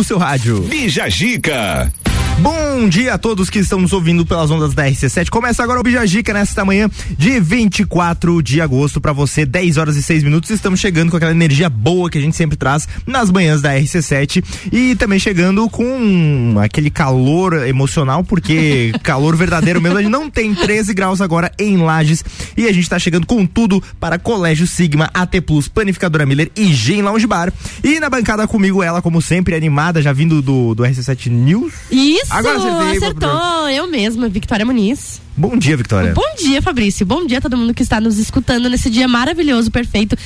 no seu rádio. Bija Gica. Bom dia a todos que estão nos ouvindo pelas ondas da RC7. Começa agora o Bijagica nesta manhã de 24 de agosto para você, 10 horas e 6 minutos. Estamos chegando com aquela energia boa que a gente sempre traz nas manhãs da RC7 e também chegando com aquele calor emocional, porque calor verdadeiro mesmo. A gente não tem 13 graus agora em Lages e a gente está chegando com tudo para Colégio Sigma, AT Plus, Panificadora Miller e Gen Lounge Bar. E na bancada comigo ela, como sempre, animada, já vindo do, do RC7 News. Isso, Agora acertei, acertou. Eu mesma, Victoria Muniz. Bom dia, Vitória. Bom dia, Fabrício. Bom dia a todo mundo que está nos escutando nesse dia maravilhoso, perfeito,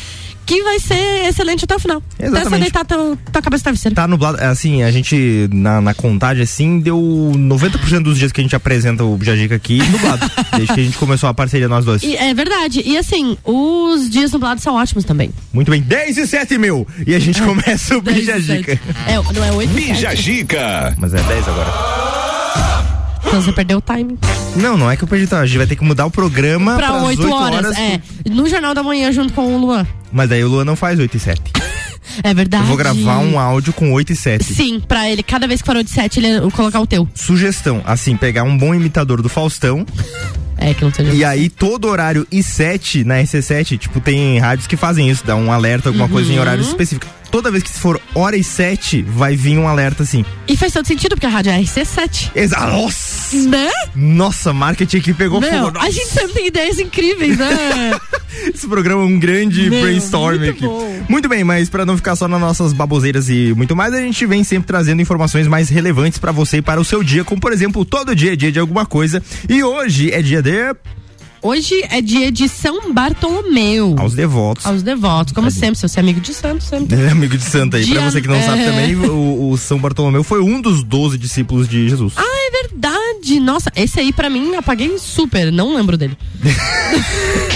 que vai ser excelente até o final. Exatamente. Até você deitar teu, tua cabeça na travesseira. Tá nublado, assim, a gente, na, na contagem, assim, deu 90% dos dias que a gente apresenta o Bijagica aqui nublado. desde que a gente começou a parceria nós dois. E, é verdade. E assim, os dias nublados são ótimos também. Muito bem, 10 e 7 mil. E a gente começa o Bijagica. É, não é 8 Bija Gica. Mas é 10 agora. Então você perdeu o timing. Não, não é que eu perdi, tá? A gente vai ter que mudar o programa Pra pras 8 8 horas. É. No Jornal da Manhã, junto com o Luan. Mas daí o Luan não faz 8 e 7. É verdade. Eu vou gravar um áudio com 8 e 7. Sim, pra ele, cada vez que for de 7, ele colocar o teu. Sugestão, assim, pegar um bom imitador do Faustão É, que não seja. E aí, todo horário e 7 na RC7, tipo, tem rádios que fazem isso, dá um alerta, alguma coisa Uhum. em horário específico. Toda vez que for hora e 7, vai vir um alerta assim. E faz todo sentido, porque a rádio é RC7. Exa Nossa! Né? Nossa, marketing aqui pegou Meu, fogo. Nossa, a gente sempre tem ideias incríveis, né? Esse programa é um grande Meu, brainstorm muito aqui. bom. Muito bem, mas pra não ficar só nas nossas baboseiras e muito mais, a gente vem sempre trazendo informações mais relevantes pra você e para o seu dia, como por exemplo, todo dia é dia de alguma coisa. E hoje é dia de Hoje é dia de São Bartolomeu. aos devotos. Aos devotos, como Cadê? sempre, se você é amigo de santo, sempre. É, amigo de Santa aí. Pra Dia- você que não sabe é. também, o, o São Bartolomeu foi um dos 12 discípulos de Jesus. Ah, é verdade. Nossa, esse aí pra mim apaguei super, não lembro dele.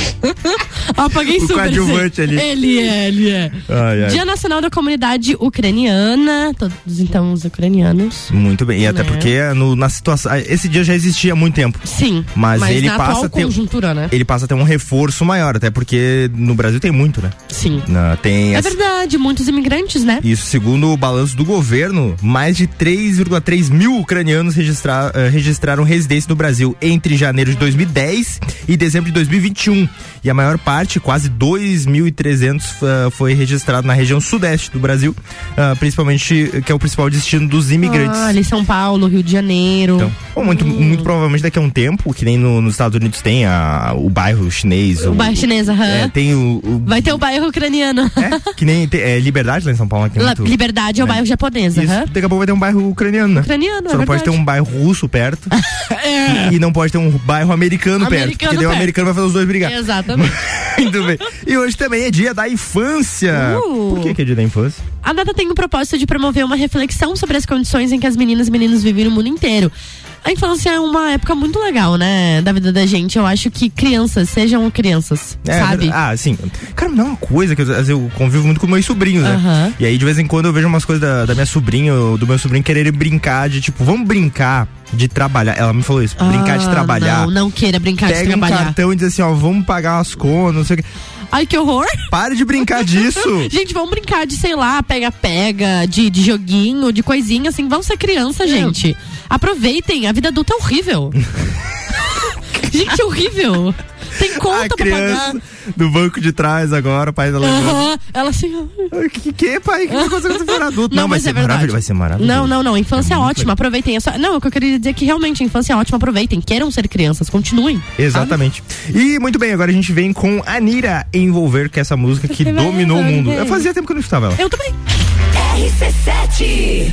apaguei O super. coadjuvante ali. Ele é, ele é. Ai, ai. Dia Nacional da Comunidade Ucraniana, todos então os ucranianos. Muito bem. E até Né? porque no- na situação. ah, Esse dia já existia há muito tempo. Sim, Mas ele na passa a ter- conjuntura, né? Ele passa a ter um reforço maior, até porque no Brasil tem muito, né? Sim. Na- tem É essa- verdade, muitos imigrantes, né? Isso, segundo o balanço do governo, mais de 3,3 mil ucranianos registra- eh, registraram residência no Brasil entre janeiro de 2010 e dezembro de 2021. E a maior parte, quase 2.300, eh, foi registrado na região sudeste do Brasil, ah, principalmente eh, que é o principal destino dos imigrantes. Ah, ali São Paulo, Rio de Janeiro. Então, bom, muito, muito provavelmente daqui a um tempo, que nem no- nos Estados Unidos tem a, o bairro chinês. o bairro chinês, aham. É, tem o. o- Vai ter o bairro ucraniano. é, que nem tem, é, Liberdade lá em São Paulo. né, muito- Liberdade é o né? bairro japonês, aham. daqui a pouco vai ter um bairro ucraniano, né? Ucraniano, Só é não pode ter verdade. um bairro russo perto É. e não pode ter um bairro americano, perto. Americano Porque daí o perto. americano vai fazer os dois brigar. Exatamente. Muito bem. E hoje também é dia da infância. Uh. Por que, que é dia da infância? A data tem o propósito de promover uma reflexão sobre as condições em que as meninas e meninos vivem no mundo inteiro. A infância é uma época muito legal, né? Da vida da gente. Eu acho que crianças, sejam crianças, É, sabe? verdade. Ah, sim. Cara, não é uma coisa que eu, eu convivo muito com meus sobrinhos, né? E aí, de vez em quando, eu vejo umas coisas da, da minha sobrinha, ou do meu sobrinho quererem brincar de tipo, vamos brincar de trabalhar. Ela me falou isso, brincar de Ah, trabalhar. Não, não queira brincar de Pega um trabalhar. cartão e diz assim, ó, vamos pagar as contas, não sei o que. Ai, que horror! Pare de brincar disso. Gente, vamos brincar de, sei lá, pega-pega, de, de joguinho, de coisinha, assim. Vamos ser criança, É. gente. Aproveitem, a vida adulta é horrível. gente, é horrível. Tem a conta pra pagar. criança do banco de trás agora, o pai levando. Aham, Ela assim. Que que, pai? Que vai acontecer quando você for adulto? Não, Não, vai mas ser é verdade. maravilhoso. Vai ser maravilhoso. Não, não, não. Infância é, ótima. Aproveitem. É só... Não, o que eu queria dizer é que realmente a infância é ótima. Aproveitem. Queiram ser crianças. Continuem. Exatamente. E muito bem, agora a gente vem com Anira Envolver, que é essa música que dominou o mundo. Eu fazia tempo que eu não escutava ela. Eu também. RC7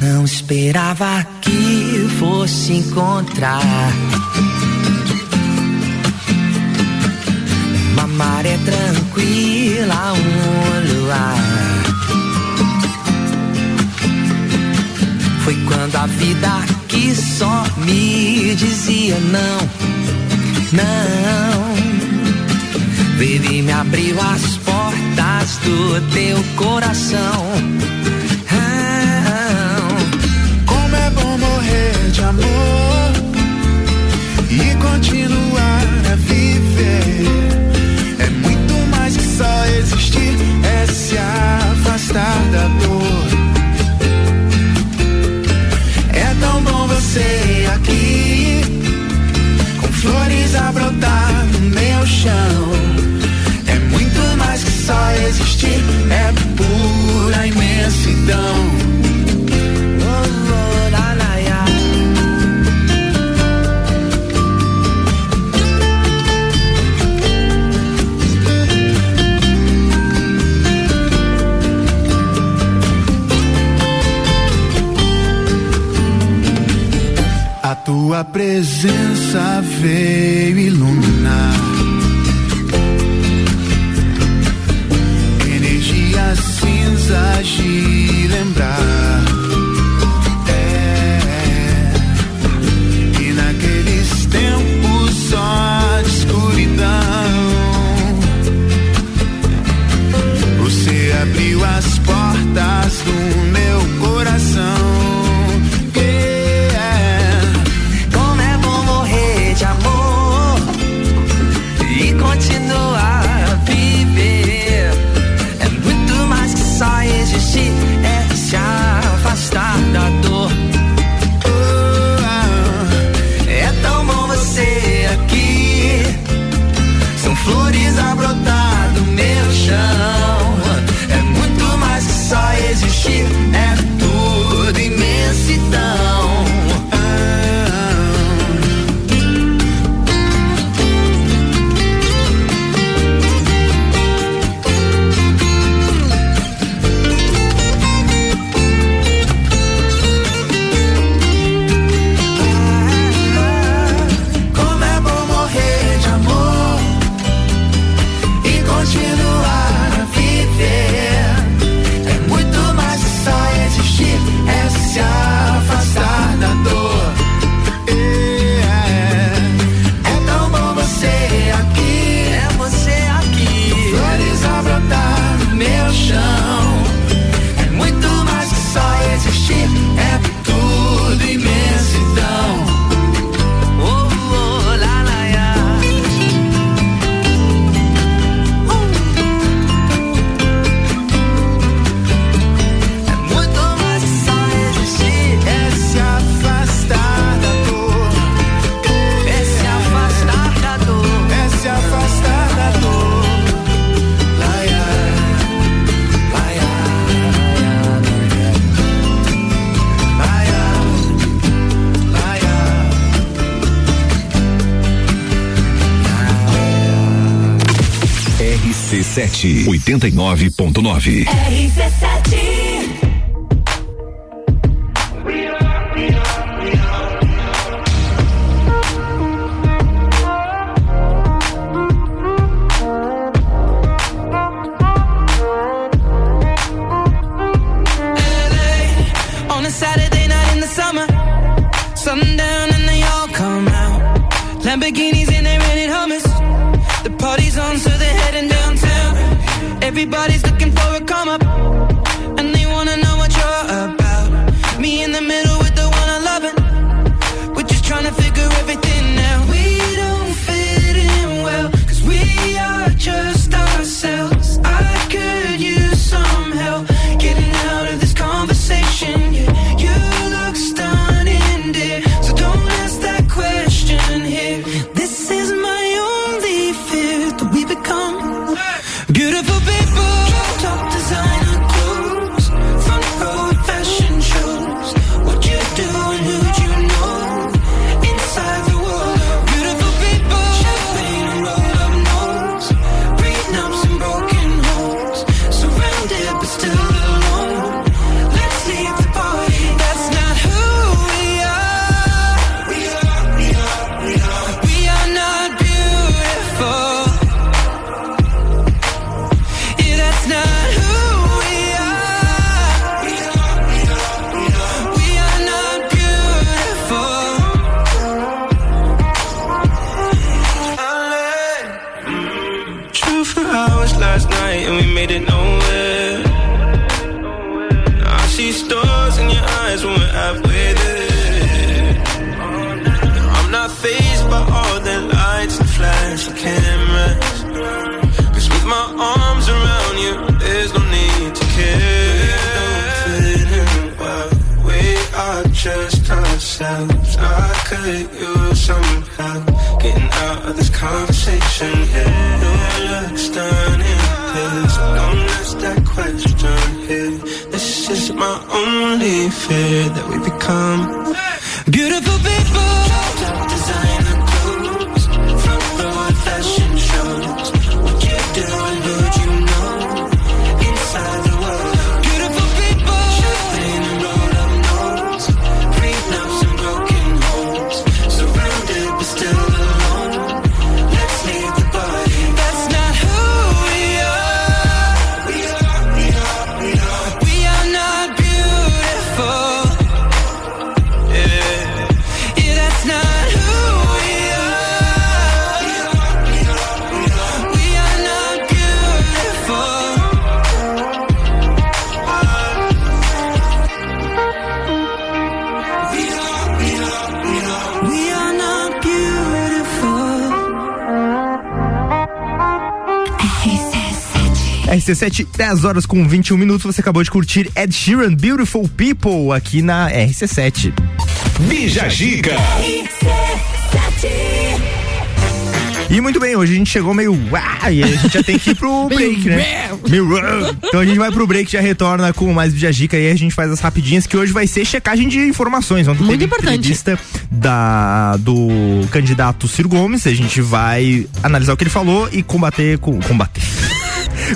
Não esperava que fosse encontrar me dizia não, não. Baby, me abriu as portas do teu coração. Como é bom morrer de amor e continuar imensidão. A tua presença veio iluminar. RC7 89.9. RC7 RC7, 10 horas com 21 minutos. Você acabou de curtir Ed Sheeran, Beautiful People, aqui na RC7. Bija Gica. E muito bem, hoje a gente chegou meio. uá, e a gente já tem que ir pro break, né? Meio. Então a gente vai pro break, já retorna com mais Bijagica e aí a gente faz as rapidinhas que hoje vai ser checagem de informações. Ontem Muito teve importante. entrevista da, do candidato Ciro Gomes. A gente vai analisar o que ele falou e combater com. Combater.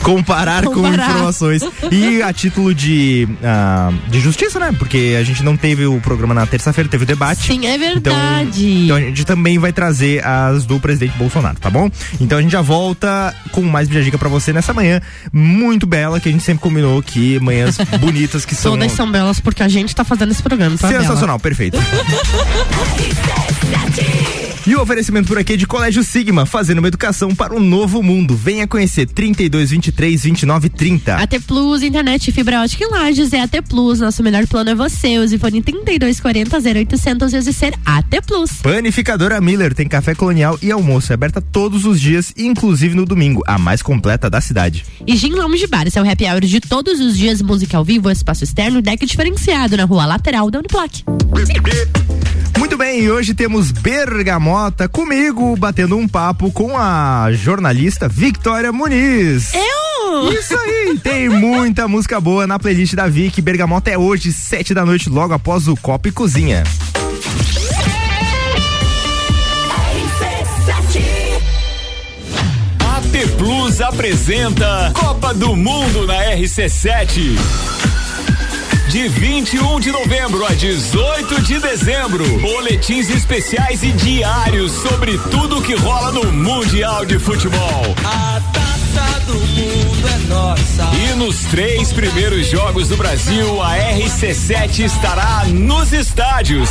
Comparar, com Comparar. informações. E a título de, ah, de justiça, né? Porque a gente não teve o programa na terça-feira, teve o debate. Sim, é Então, verdade. então a gente também vai trazer as do presidente Bolsonaro, tá bom? Então a gente já volta com mais Bijagica pra você nessa manhã muito bela, que a gente sempre combinou que manhãs bonitas que são. Todas são belas porque a gente tá fazendo esse programa. Tá Sensacional, perfeito. E o oferecimento por aqui é de Colégio Sigma, fazendo uma educação para um novo mundo. Venha conhecer 32 23 29 30. AT Plus, internet fibra ótica em Lages é AT Plus. Nosso melhor plano é você. Use fone 3240 0800 e use ser AT Plus. Panificadora Miller tem café colonial e almoço, é aberta todos os dias, inclusive no domingo, a mais completa da cidade. E Gin Lounge Bar, é o happy hour de todos os dias, música ao vivo, espaço externo e deck diferenciado na rua lateral da Uniplac. Muito bem, e hoje temos Bergamota comigo, batendo um papo com a jornalista Victoria Muniz. Eu! Isso aí, tem muita música boa na playlist da Vic. Bergamota é hoje, sete da noite, logo após o Copa e Cozinha. AT Plus apresenta Copa do Mundo na RC7. De 21 de novembro a 18 de dezembro, boletins especiais e diários sobre tudo que rola no Mundial de Futebol. A taça do mundo é nossa. E nos três primeiros jogos do Brasil, a RC7 estará nos estádios.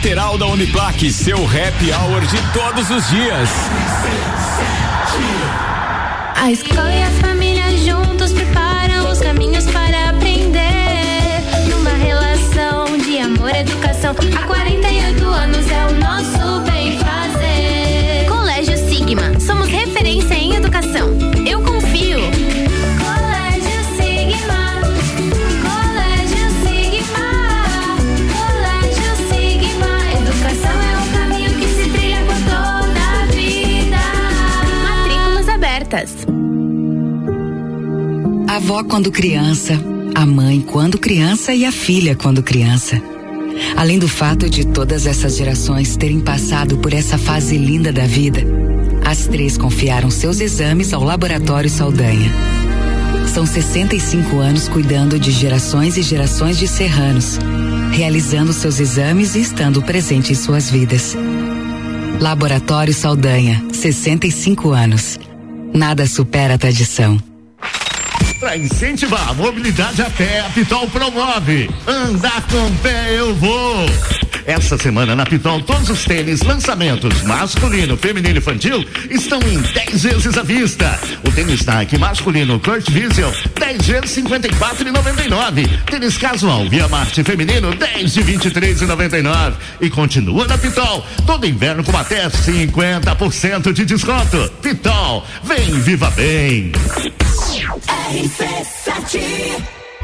lateral da Uniplaque. Seu happy hour de todos os dias. A escola e a família juntos preparam os caminhos para aprender. Numa relação de amor e educação, há 48 anos é o nosso avó quando criança, a mãe quando criança e a filha quando criança. Além do fato de todas essas gerações terem passado por essa fase linda da vida, as três confiaram seus exames ao Laboratório Saldanha. São 65 anos cuidando de gerações e gerações de serranos, realizando seus exames e estando presente em suas vidas. Laboratório Saldanha, 65 anos. Nada supera a tradição. Para incentivar a mobilidade a pé, a Pitol promove. Andar com pé eu vou. Essa semana na Pitol, todos os tênis lançamentos masculino, feminino e infantil estão em 10 vezes à vista. O tênis Nike masculino Kurt Wiesel, 10 vezes 54,99. Tênis casual Via Marte feminino, 10 de 23,99. E continua na Pitol, todo inverno com até 50% de desconto. Pitol, vem viva bem. RC7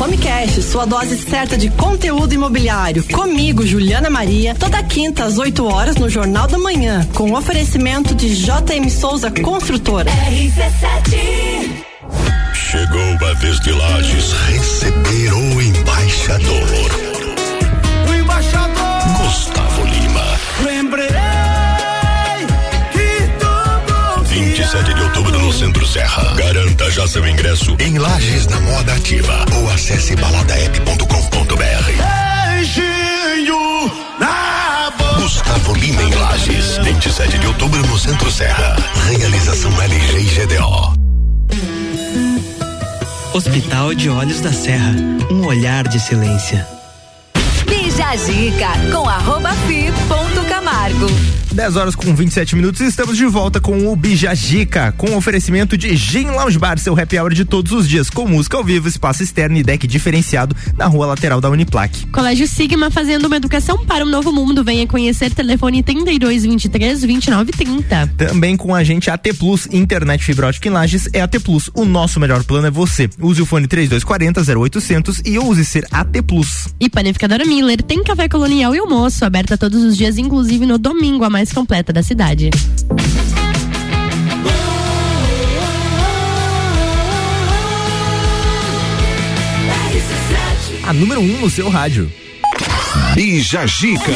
Homecast, sua dose certa de conteúdo imobiliário. Comigo, Juliana Maria, toda quinta às 8 horas no Jornal da Manhã, com oferecimento de JM Souza Construtora. RC7 Chegou a vez de Lages receber o embaixador. No Centro Serra. Garanta já seu ingresso em Lages na Moda Ativa ou acesse baladaep.com.br. Beijinho na boca. Gustavo Lima em Lages, 27 de outubro no Centro Serra. Realização LG e GDO. Hospital de Olhos da Serra, um olhar de silêncio. Bija Zica com arroba fi ponto Camargo. 10 horas com 27 minutos e estamos de volta com o Bijagica, com oferecimento de Gin Lounge Bar, seu happy hour de todos os dias, com música ao vivo, espaço externo e deck diferenciado na rua lateral da Uniplaque. Colégio Sigma fazendo uma educação para um novo mundo. Venha conhecer telefone 3223 2930. Também com a gente AT Plus, internet fibra ótica em Lages é AT Plus. O nosso melhor plano é você. Use o fone 3240 0800 e use ser AT Plus. E Panificadora Miller tem café colonial e almoço, aberta todos os dias, inclusive no domingo, a mais completa da cidade. A número 1 um no seu rádio. Bija Gica.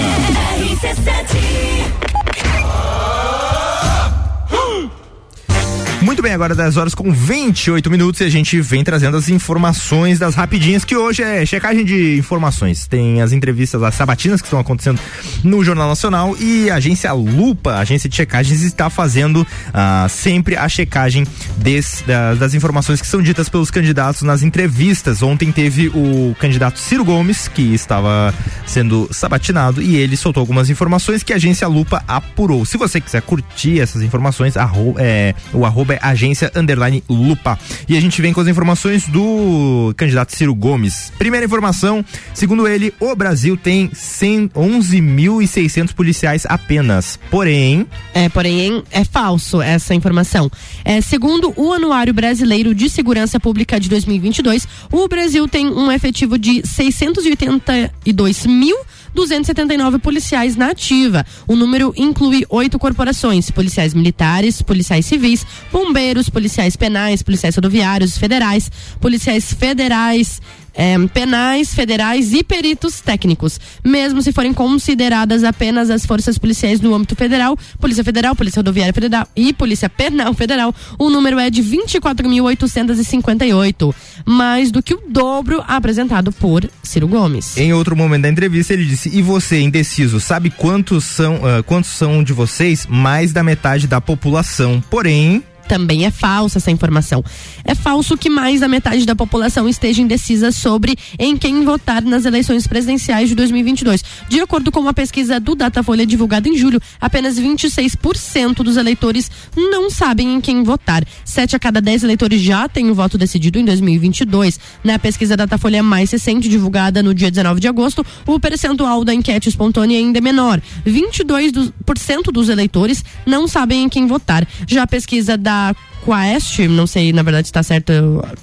Muito bem, agora 10 horas com 28 minutos e a gente vem trazendo as informações das rapidinhas, que hoje é checagem de informações. Tem as entrevistas, as sabatinas que estão acontecendo no Jornal Nacional e a agência Lupa, a agência de checagens, está fazendo ah, sempre a checagem des, da, das informações que são ditas pelos candidatos nas entrevistas. Ontem teve o candidato Ciro Gomes, que estava sendo sabatinado, e ele soltou algumas informações que a agência Lupa apurou. Se você quiser curtir essas informações, arro, é, o arroba é agência underline lupa. E a gente vem com as informações do candidato Ciro Gomes. Primeira informação, segundo ele, o Brasil tem 11.600 policiais apenas. Porém. É, porém, é falso essa informação. É, segundo o Anuário Brasileiro de Segurança Pública de 2022, o Brasil tem um efetivo de 682 mil 279 policiais na ativa. O número inclui oito corporações: policiais militares, policiais civis, bombeiros, policiais penais, policiais rodoviários, federais, policiais federais é, penais, federais e peritos técnicos. Mesmo se forem consideradas apenas as forças policiais no âmbito federal, Polícia Federal, Polícia Rodoviária Federal e Polícia Penal Federal, o número é de 24.858, mais do que o dobro apresentado por Ciro Gomes. Em outro momento da entrevista, ele disse: E você, indeciso, sabe quantos são, uh, quantos são de vocês? Mais da metade da população. Porém, também é falsa essa informação. É falso que mais da metade da população esteja indecisa sobre em quem votar nas eleições presidenciais de 2022. De acordo com uma pesquisa do Datafolha divulgada em julho, apenas 26% dos eleitores não sabem em quem votar. Sete a cada dez eleitores já têm o voto decidido em 2022. Na pesquisa Datafolha mais recente, divulgada no dia 19 de agosto, o percentual da enquete espontânea ainda é menor. 22% dos eleitores não sabem em quem votar. Já a pesquisa da Yeah. Quest, não sei na verdade se está certo,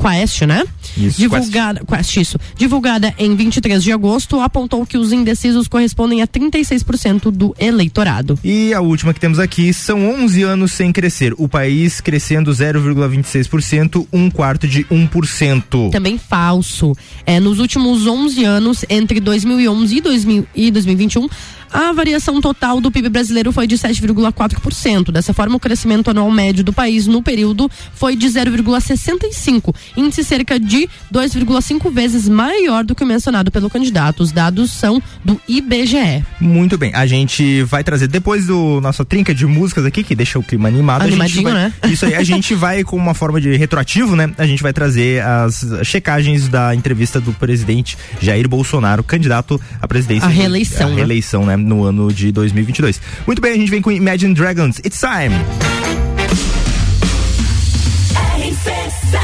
Quest, né? Isso, divulgada, Quest. isso. Divulgada em 23 de agosto, apontou que os indecisos correspondem a 36% do eleitorado. E a última que temos aqui são 11 anos sem crescer. O país crescendo 0,26%, um quarto de 1%. Também falso. É, nos últimos 11 anos, entre 2011 e, 2000, e 2021, a variação total do PIB brasileiro foi de 7,4%. Dessa forma, o crescimento anual médio do país no período foi de 0,65, índice cerca de 2,5 vezes maior do que o mencionado pelo candidato. Os dados são do IBGE. Muito bem, a gente vai trazer depois do nossa trinca de músicas aqui que deixa o clima animado. Animadinho, vai, né? Isso aí, a gente vai com uma forma de retroativo, né? A gente vai trazer as checagens da entrevista do presidente Jair Bolsonaro, candidato à presidência. A reeleição, A né? reeleição, né? No ano de 2022. Muito bem, a gente vem com Imagine Dragons. It's time. Yes.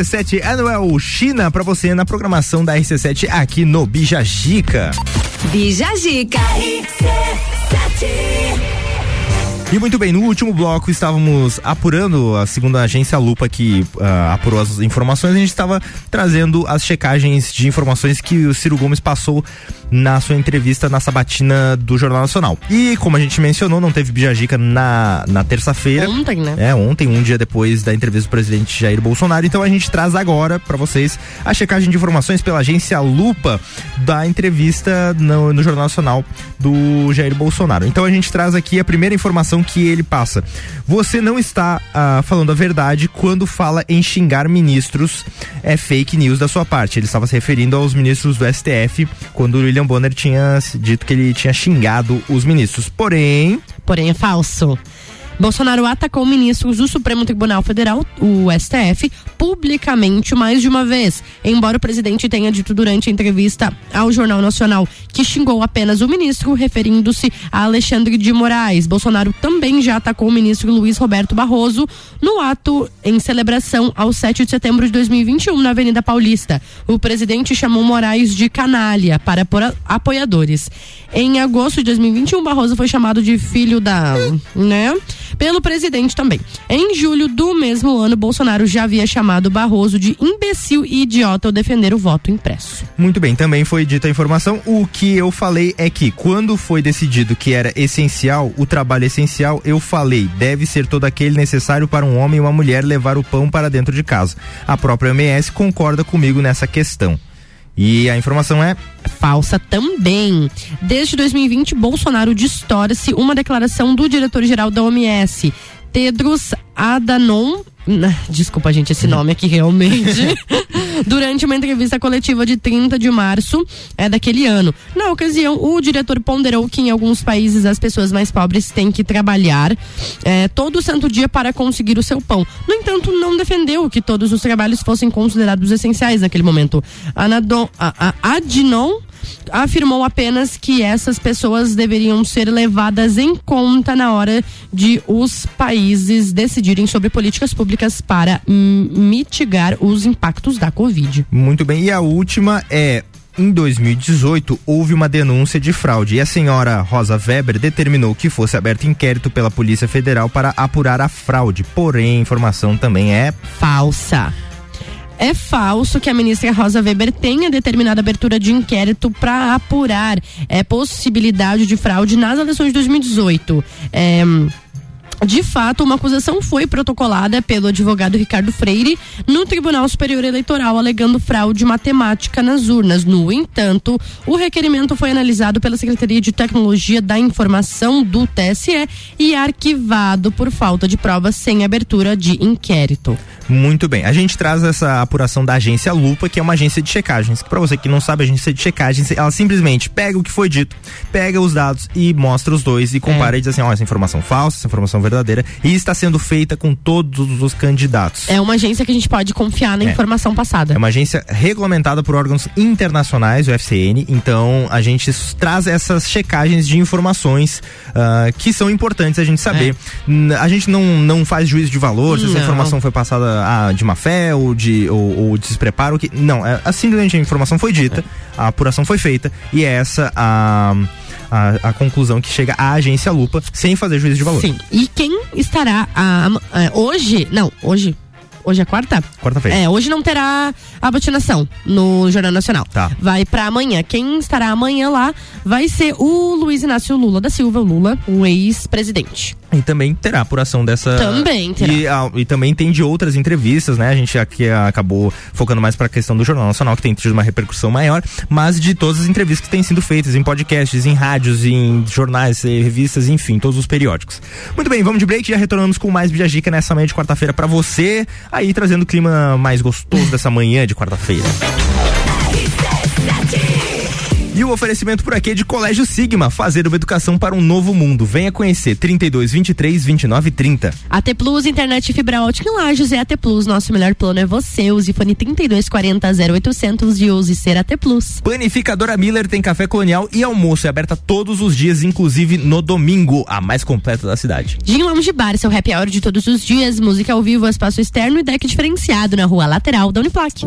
RC7 Anuel é China para você na programação da RC7 aqui no Bijagica. Bijagica RC7 e muito bem, no último bloco estávamos apurando, a segunda agência Lupa que uh, apurou as informações, a gente estava trazendo as checagens de informações que o Ciro Gomes passou na sua entrevista na sabatina do Jornal Nacional. E como a gente mencionou, não teve Bijagica na, na terça-feira. Ontem, né? É, ontem, um dia depois da entrevista do presidente Jair Bolsonaro. Então a gente traz agora para vocês a checagem de informações pela agência Lupa da entrevista no, no Jornal Nacional do Jair Bolsonaro. Então a gente traz aqui a primeira informação que ele passa. Você não está ah, falando a verdade quando fala em xingar ministros. É feio fake news da sua parte. Ele estava se referindo aos ministros do STF quando o William Bonner tinha dito que ele tinha xingado os ministros. Porém. Porém é falso. Bolsonaro atacou ministros do Supremo Tribunal Federal, o STF, publicamente mais de uma vez. Embora o presidente tenha dito durante a entrevista ao Jornal Nacional que xingou apenas o ministro, referindo-se a Alexandre de Moraes. Bolsonaro também já atacou o ministro Luiz Roberto Barroso no ato em celebração ao 7 de setembro de 2021 na Avenida Paulista. O presidente chamou Moraes de canalha para apoiadores. Em agosto de 2021, Barroso foi chamado de filho da, né? Pelo presidente também. Em julho do mesmo ano, Bolsonaro já havia chamado Barroso de imbecil e idiota ao defender o voto impresso. Muito bem, também foi dita a informação. O que eu falei é que quando foi decidido que era essencial, o trabalho essencial, eu falei, deve ser todo aquele necessário para um homem e uma mulher levar o pão para dentro de casa. A própria OMS concorda comigo nessa questão. E a informação é falsa também. Desde 2020, Bolsonaro distorce uma declaração do diretor-geral da OMS, Tedros Adhanom. Desculpa, gente, esse nome aqui realmente. Durante uma entrevista coletiva de 30 de março é, daquele ano. Na ocasião, o diretor ponderou que em alguns países as pessoas mais pobres têm que trabalhar é, todo santo dia para conseguir o seu pão. No entanto, não defendeu que todos os trabalhos fossem considerados essenciais naquele momento. Anadon, a, a, Adnon afirmou apenas que essas pessoas deveriam ser levadas em conta na hora de os países decidirem sobre políticas públicas para mitigar os impactos da Covid. Muito bem. E a última é em 2018 houve uma denúncia de fraude e a senhora Rosa Weber determinou que fosse aberto inquérito pela Polícia Federal para apurar a fraude. Porém, a informação também é falsa. É falso que a ministra Rosa Weber tenha determinado abertura de inquérito para apurar é, possibilidade de fraude nas eleições de 2018. É, de fato, uma acusação foi protocolada pelo advogado Ricardo Freire no Tribunal Superior Eleitoral, alegando fraude matemática nas urnas. No entanto, o requerimento foi analisado pela Secretaria de Tecnologia da Informação do TSE e arquivado por falta de provas sem abertura de inquérito. Muito bem. A gente traz essa apuração da agência Lupa, que é uma agência de checagens. Para você que não sabe, a agência de checagens, ela simplesmente pega o que foi dito, pega os dados e mostra os dois e compara e diz assim: ó, essa informação falsa, essa informação verdadeira, e está sendo feita com todos os candidatos. É uma agência que a gente pode confiar na É. informação passada. É uma agência regulamentada por órgãos internacionais, o FCN, então a gente traz essas checagens de informações ah, que são importantes a gente saber. N- A gente não, não faz juízo de valor, se essa Não. informação foi passada ah, de má fé ou de, ou, ou despreparo. Que, não, é, é simplesmente a informação foi dita, a apuração foi feita e é essa a, a, a conclusão que chega à agência Lupa sem fazer juízo de valor. Sim. E quem estará ah, am- ah, hoje? Não, hoje. Hoje é quarta? Quarta-feira. É, hoje não terá a vacinação no Jornal Nacional. Tá. Vai pra amanhã. Quem estará amanhã lá vai ser o Luiz Inácio Lula da Silva, o Lula, o ex-presidente. E também terá apuração dessa. Também terá. E, e também tem de outras entrevistas, né? A gente aqui ah, acabou focando mais para a questão do Jornal Nacional, que tem tido uma repercussão maior, mas de todas as entrevistas que têm sido feitas em podcasts, em rádios, em jornais, eh, revistas, enfim, todos os periódicos. Muito bem, vamos de break, já retornamos com mais Bijagica nessa manhã de quarta-feira para você, aí trazendo o clima mais gostoso dessa manhã de quarta-feira. E o oferecimento por aqui é de Colégio Sigma, fazer uma educação para um novo mundo. Venha conhecer 32 23 29 30. AT Plus, internet fibra ótica em Lages é AT Plus. Nosso melhor plano é você. Use fone 3240 0800 e use ser AT Plus. Panificadora Miller tem café colonial e almoço. É aberta todos os dias, inclusive no domingo, a mais completa da cidade. Gin Lounge Bar, seu happy hour de todos os dias. Música ao vivo, espaço externo e deck diferenciado na rua lateral da Uniplac.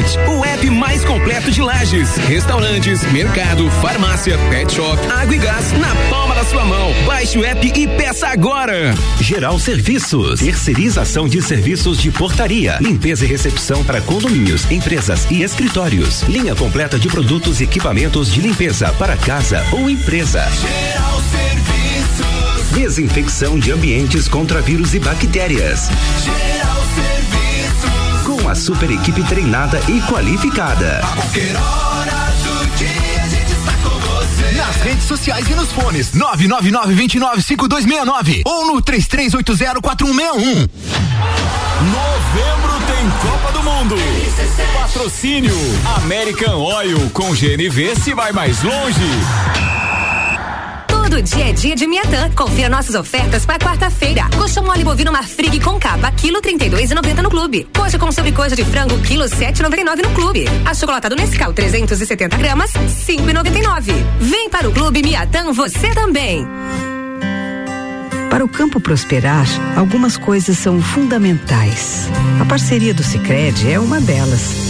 O app mais completo de lajes, restaurantes, mercado, farmácia, pet shop, água e gás na palma da sua mão. Baixe o app e peça agora. Geral Serviços, terceirização de serviços de portaria, limpeza e recepção para condomínios, empresas e escritórios. Linha completa de produtos e equipamentos de limpeza para casa ou empresa. Geral Serviços. Desinfecção de ambientes contra vírus e bactérias. Geral Serviços. Com a super equipe treinada e qualificada. Qualquer hora do dia a gente está com você. Nas redes sociais e nos fones. 999-295269 ou no 33804161. Novembro tem Copa do Mundo. Patrocínio American Oil com GNV se vai mais longe. Todo dia é dia de Miatã. Confira nossas ofertas para quarta-feira. Coxa mole bovino marfrig com capa, quilo 32,90 no clube. Coxa com sobrecoxa de frango, quilo 7,99 no clube. Achocolatado Nescau 370 gramas, 5,99. Vem para o clube Miatã você também. Para o campo prosperar, algumas coisas são fundamentais. A parceria do Sicredi é uma delas.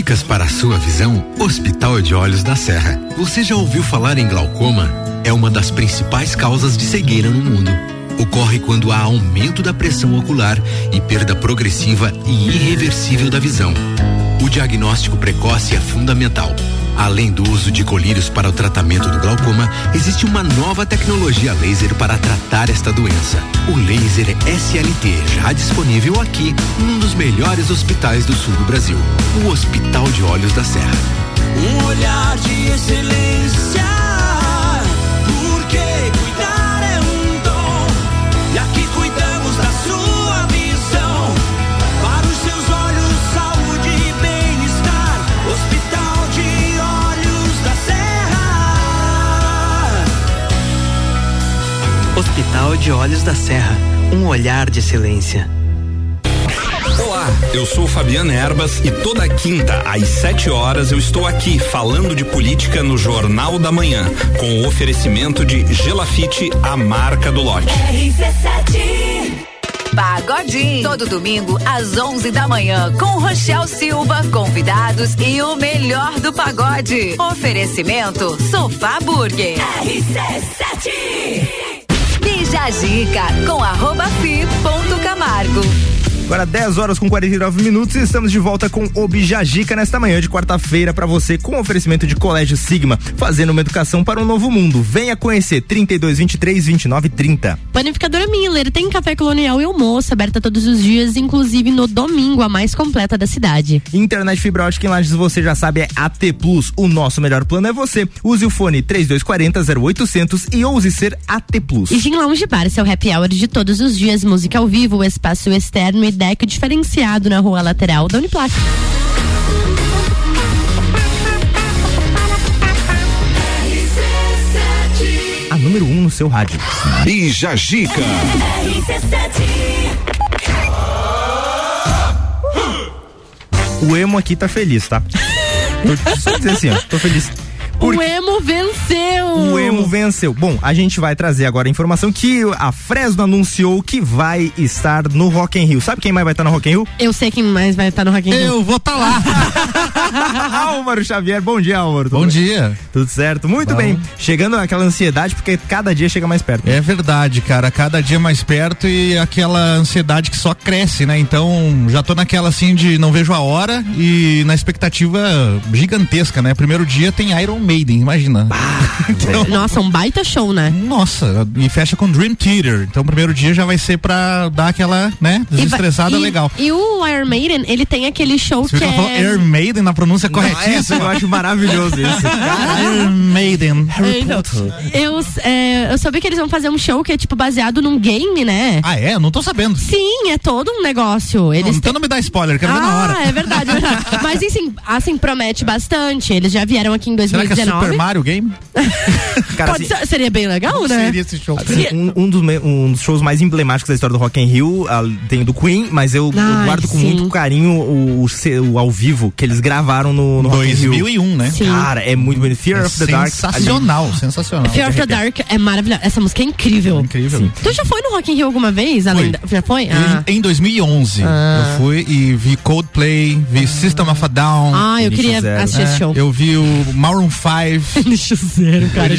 Dicas para a sua visão: Hospital de Olhos da Serra. Você já ouviu falar em glaucoma? É uma das principais causas de cegueira no mundo. Ocorre quando há aumento da pressão ocular e perda progressiva e irreversível da visão. Diagnóstico precoce é fundamental. Além do uso de colírios para o tratamento do glaucoma, existe uma nova tecnologia laser para tratar esta doença. O laser SLT, já disponível aqui, num dos melhores hospitais do sul do Brasil, o Hospital de Olhos da Serra. Um olhar de excelência. De Olhos da Serra. Um olhar de excelência. Olá, eu sou Fabiana Erbas e toda quinta às 7 horas eu estou aqui falando de política no Jornal da Manhã, com o oferecimento de Gelafite, a marca do lote. Pagodinho. Todo domingo às 11 da manhã com Rochel Silva, convidados e o melhor do pagode. Oferecimento Sofá Burger. RC7. Bija a Dica com arroba fi ponto Camargo. Agora 10 horas com 49 minutos e estamos de volta com o Bijagica nesta manhã de quarta-feira para você com oferecimento de Colégio Sigma, fazendo uma educação para um novo mundo. Venha conhecer 32 23 29 30. Panificadora Miller tem café colonial e almoço aberta todos os dias, inclusive no domingo, a mais completa da cidade. Internet fibra ótica em Lages, você já sabe, é AT Plus. O nosso melhor plano é você. Use o fone 3240 0800 e ouse ser AT Plus. E Gin Lounge Bar, seu happy hour de todos os dias, música ao vivo, espaço externo e deck diferenciado na rua lateral da Uniplac. A número 1 um no seu rádio. Bija Gica. O emo aqui tá feliz, tá? Tô só dizer assim, ó, tô feliz. O emo venceu! O emo venceu. Bom, a gente vai trazer agora a informação que a Fresno anunciou que vai estar no Rock in Rio. Sabe quem mais vai estar no Rock in Rio? Eu sei quem mais vai estar no Rock in Rio. Eu vou estar tá lá. Álvaro Xavier, bom dia, Álvaro. Bom dia. Tudo certo? Muito Bom. bem. Chegando aquela ansiedade, porque cada dia chega mais perto. É verdade, cara. Cada dia mais perto e aquela ansiedade que só cresce, né? Então, já tô naquela assim de não vejo a hora e na expectativa gigantesca, né? Primeiro dia tem Iron Maiden, imagina. Então, Nossa, um baita show, né? nossa, e fecha com Dream Theater. Então, o primeiro dia já vai ser pra dar aquela, né, E vai- desestressada e- legal. E o Iron Maiden, ele tem aquele show Você que ela falou é... Air Maiden na pronúncia Não, essa corretíssima? eu acho maravilhoso isso. Iron Maiden. É, então, eu, é, eu soube que eles vão fazer um show que é tipo baseado num game, né? Ah, é? Não tô sabendo. Sim, é todo um negócio. Eles Então não me dá spoiler, quero ver na ah, hora. é verdade, é verdade. Mas assim, assim, promete bastante. Eles já vieram aqui em Será que é 2019. Super Mario Game? Cara, Pode assim, ser- seria bem legal, né? Seria esse show. um, um dos, me- um dos shows mais emblemáticos da história do Rock in Rio ah, tem o do Queen, mas eu, eu Ai, guardo com sim. muito carinho o, o, o ao vivo que eles gravaram no, no Rock in Rio. 2001, né? Sim. Cara, é muito bonito. Fear of the Dark. Sensacional, sensacional. Fear of the Dark é maravilhosa. Essa música é incrível. Incrível. Tu já foi no Rock in Rio alguma vez? Além da- já foi? Ah. Em 2011, Ah. eu fui e vi Coldplay, vi System of a Down. Ah, eu queria assistir esse É, show. Eu vi o Maroon 5. Lixo zero, cara.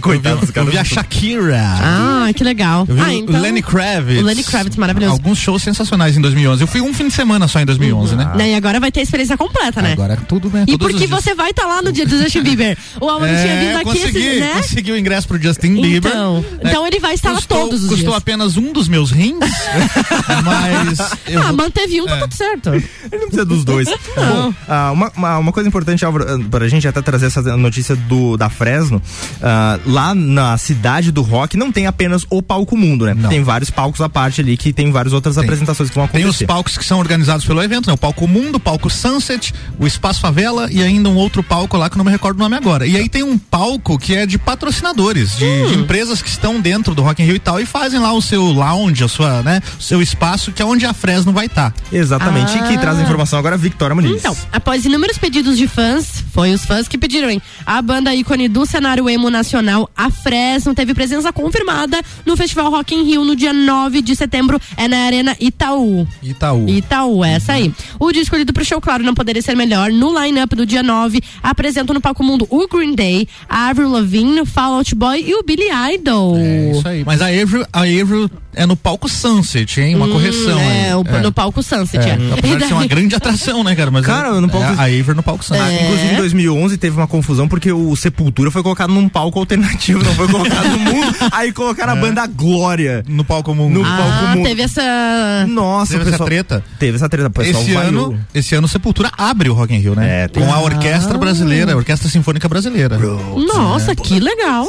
Coitado dos Eu caras. vi a Shakira. Ah, que legal. Eu vi ah, o então... Lenny Kravitz. O Lenny Kravitz, maravilhoso. Alguns shows sensacionais em 2011. Eu fui um fim de semana só em 2011, né? Né, E agora vai ter a experiência completa, né? Agora tudo, né? E Todos porque dias. você vai estar lá no dia do Justin Bieber. O Álvaro tinha vindo É, aqui, consegui, esse, né? consegui o ingresso pro Justin Bieber. Então, né? então ele vai estar lá Custou- todos os Custou dias. apenas um dos meus rins, mas eu ah, vou- manteve um, tá tudo certo. Ele não precisa dos dois. Bom, ah, uma, uma, uma coisa importante, Álvaro, ah, pra gente até trazer notícia do, da Fresno, ah, lá na cidade do rock não tem apenas o palco mundo, né? Tem vários palcos à parte ali que tem várias outras apresentações que vão Tem acontecer. os palcos que são organizados pelo evento, né? O palco Mundo, o palco Sunset, o Espaço Favela e ainda um outro palco lá que eu não me recordo o nome agora. E aí tem um palco que é de patrocinadores, de, Hum. de empresas que estão dentro do Rock in Rio e tal e fazem lá o seu lounge, a sua, né, o seu espaço que é onde a Fresno vai estar. Exatamente. E que Ah. traz a informação agora, Victoria Muniz. Então, após inúmeros pedidos de fãs, foi os fãs que pediram, hein? A banda ícone do cenário emo nacional, a Fresno, teve presença confirmada no Festival Rock in Rio no dia 9 de setembro, é na Arena Itaú. Itaú. Itaú, essa aí. O dia escolhido pro show, claro, não poderia ser melhor. No line-up do dia 9, apresentam no palco mundo o Green Day, a Avril Lavigne, o Fall Out Boy e o Billy Idol. É isso aí. Mas a Avril, a Avril é no palco Sunset, hein? Uma Hum, correção. É, hein? o- no palco Sunset, é. Apesar E de ser uma grande atração, né, cara? Mas Cara, é, no palco- é a Avril no palco Sunset. Ah, É. Inclusive em 2011 teve uma confusão porque o Sepultura foi colocado num palco alternativo, não foi colocado no mundo. Aí colocaram a banda Glória no palco mundo. No palco Ah, mundo. teve essa. Nossa, Teve o essa pessoal- treta? Teve essa treta, pessoal Esse ano, esse ano Sepultura abre o Rock in Rio, né? É, tem- Com a Orquestra Brasileira, a Orquestra Sinfônica Brasileira. Nossa, que legal!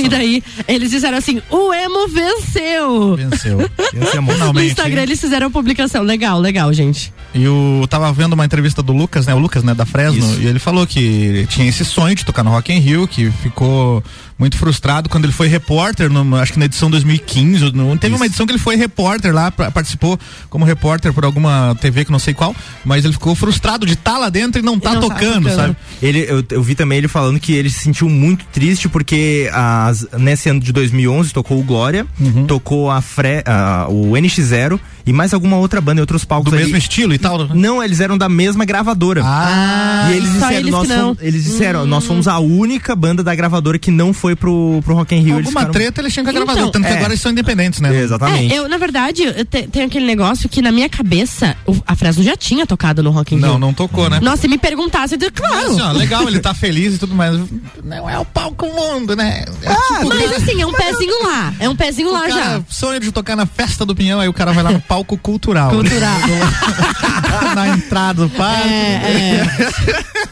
e daí, eles disseram assim: o emo venceu! Venceu. Esse é No. Instagram hein? eles fizeram a publicação. Legal, legal, gente. E eu tava vendo uma entrevista do Lucas, né? O Lucas, né, da Fresno, Isso. e ele falou que tinha esse sonho de tocar no Rock in Rio, que ficou muito frustrado quando ele foi repórter, no- acho que na edição 2015, ou no- teve uma edição que ele foi repórter lá, pra- participou como repórter por alguma TV que não sei qual, mas ele ficou frustrado de estar lá dentro e não tá não tá tocando, tocando. sabe? Ele, eu, eu vi também ele falando que ele se sentiu muito triste porque as, nesse ano de 2011 tocou o Glória, Uhum. tocou a Fre, a- o NX0 e mais alguma outra banda em outros palcos Do ali. mesmo estilo e tal. né? Não, eles eram da mesma gravadora. Ah, e eles disseram, eles nós que fomos, eles disseram, nós fomos a única banda da gravadora que não foi pro, pro Rock in Rio. Eles alguma ficaram- treta eles tinham que gravar, Então, tanto que é. agora eles são independentes, né? Exatamente. É, eu, na verdade, eu te- tem aquele negócio que na minha cabeça, o- a Fresno já tinha tocado no Rock in Rio. Não, não tocou, né? Nossa, se me perguntasse, eu digo, claro. Assim, ó, legal, ele tá feliz e tudo mais. Não é o palco mundo, né? É tipo, Mas cara- assim, é um pezinho lá. É um pezinho lá já. sonha de tocar na festa do Pinhão, aí o cara vai lá no palco cultural. Cultural. na entrada do parque. É, é.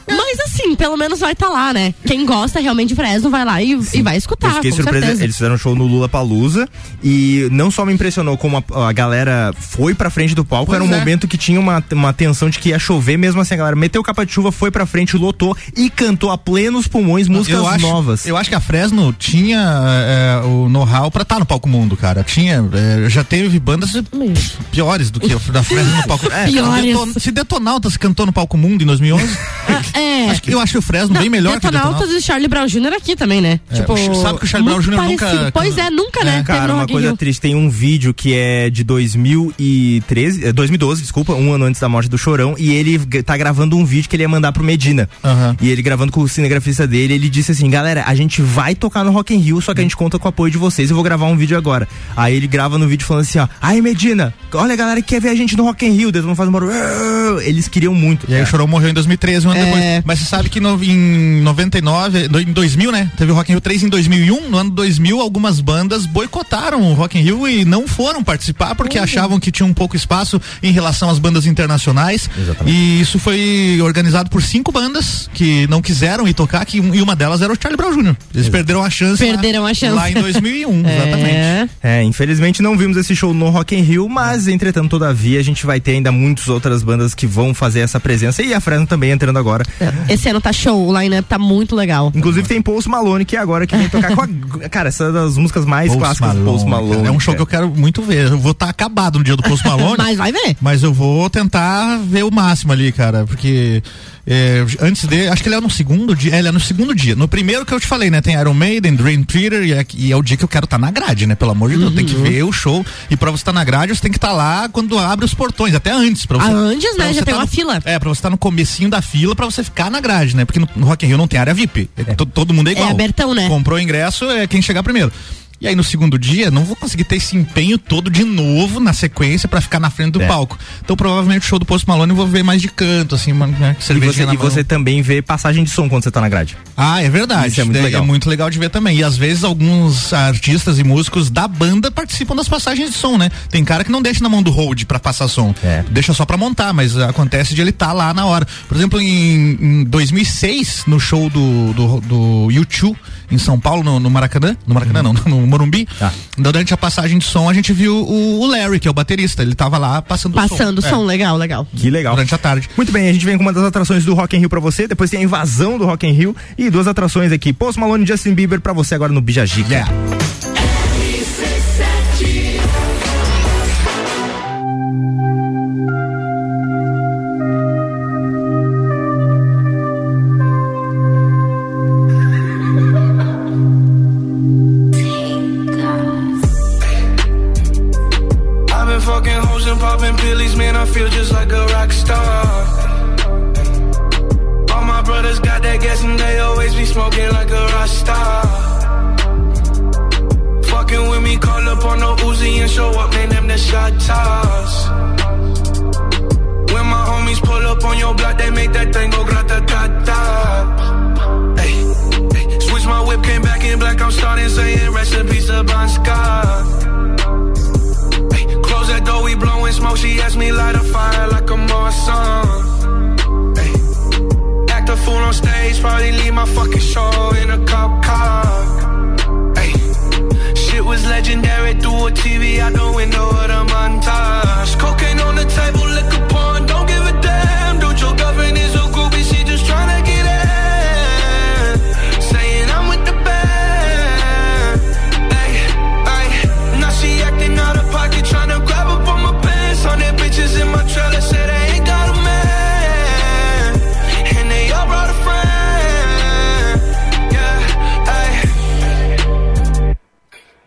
Mas assim, pelo menos vai estar lá, né? Quem gosta realmente de Fresno vai lá e, e vai Eu escutar, fiquei com surpreso. certeza. Eles fizeram um show no Lula Palusa e não só me impressionou como a, a galera foi pra frente do palco, Pois era um é. momento que tinha uma, uma tensão de que ia chover, mesmo assim a galera meteu capa de chuva, foi pra frente, lotou e cantou a plenos pulmões músicas eu acho, novas. Eu acho que a Fresno tinha é, o know-how pra estar no palco mundo, cara. Tinha, é, já teve bandas piores do que a da Fresno no palco. É, Piores. Deton- se Detonautas cantou no palco mundo em 2011, É, acho que Eu acho o Fresno bem melhor que o Detonautas Detonautas. e Charlie Brown Jr. aqui também, né? É, tipo, o sabe que o Charlie Brown Jr. nunca- parecido. Pois é, nunca, né? Teve Cara, uma coisa triste, tem um vídeo que é de 2013, eh, 2012, desculpa, um ano antes da morte do Chorão, e ele tá gravando um vídeo que ele ia mandar pro Medina. E ele gravando com o cinegrafista dele, ele disse assim, galera, a gente vai tocar no Rock in Rio, só que a gente conta com o apoio de vocês, eu vou gravar um vídeo agora. Aí ele grava no vídeo falando assim, ó, ai Medina, olha a galera que quer ver a gente no Rock in Rio, todo mundo faz um barulho, eles queriam muito. E aí o Chorão morreu em 2013, um ano É. depois. Mas você sabe que no- em 99, do- em 2000, né? Teve o Rock in Rio 3 em 2001. No ano 2000, algumas bandas boicotaram o Rock in Rio e não foram participar porque achavam que tinha um pouco espaço em relação às bandas internacionais. E isso foi organizado por cinco bandas que não quiseram ir tocar, que, e uma delas era o Charlie Brown Jr. Eles perderam a chance. Perderam lá, a chance. Lá em 2001, exatamente. É. É, infelizmente não vimos esse show no Rock in Rio, mas entretanto, todavia, a gente vai ter ainda muitas outras bandas que vão fazer essa presença e a Fresno também entrando agora. Esse ano tá show, o line-up tá muito legal. Inclusive tem Post Malone que é agora que vem tocar com a, cara, essa é das músicas mais Post clássicas do Post Malone, Malone. cara. É um show que eu quero muito ver. Eu vou estar acabado no dia do Post Malone. Mas vai ver. Mas eu vou tentar ver o máximo ali, cara, porque é, antes de, acho que ele é no segundo dia, é, ele é no segundo dia. No primeiro que eu te falei, né, tem Iron Maiden, Dream Theater e é, e é o dia que eu quero estar na grade, né, pelo amor de Deus, tem que ver o show e pra você estar na grade, você tem que estar lá quando abre os portões, até antes, pra você. Ah, antes, né? Já tem tá uma no- fila. É, pra você estar no comecinho da fila pra você ficar na grade, né, porque no, no Rock in Rio não tem área VIP, é, to- todo mundo é igual. abertão, né? Comprou o ingresso, é quem chegar primeiro. E aí no segundo dia, não vou conseguir ter esse empenho todo de novo na sequência pra ficar na frente do É. palco. Então provavelmente o show do Post Malone eu vou ver mais de canto, assim, uma, né, E cervejinha você, na e você também vê passagem de som quando você tá na grade. Ah, é verdade. Isso é muito legal. muito legal de ver também. E às vezes alguns artistas e músicos da banda participam das passagens de som, né? Tem cara que não deixa na mão do hold pra passar som. Deixa só pra montar, mas acontece de ele estar lá na hora. Por exemplo, em, em 2006, no show do, do, do U2 em São Paulo, no, no Maracanã, no Maracanã não, no Morumbi, durante a passagem de som a gente viu o, o Larry, que é o baterista, ele tava lá passando, Passando o som. som, É. legal, legal. Que legal. Durante a tarde. Muito bem, a gente vem com uma das atrações do Rock in Rio pra você, depois tem a invasão do Rock in Rio e duas atrações aqui, Post Malone e Justin Bieber pra você agora no Bijagica. I've a Ay, Act a fool on stage, probably leave my fucking show in a cop car. Ay, Shit was legendary through a TV out the window of the montage. Cocaine on the table, liquor porn,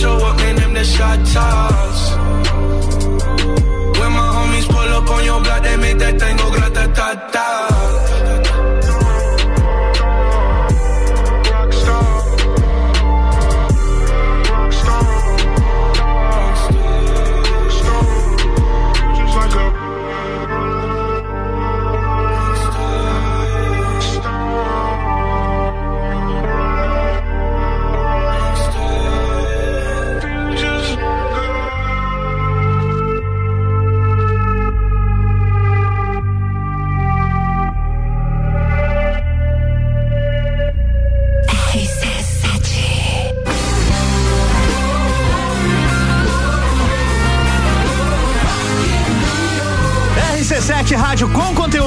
Show up, man. Them the shot toss. When my homies pull up on your block, they make that thing go grata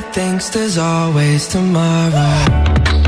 Thinks there's always tomorrow.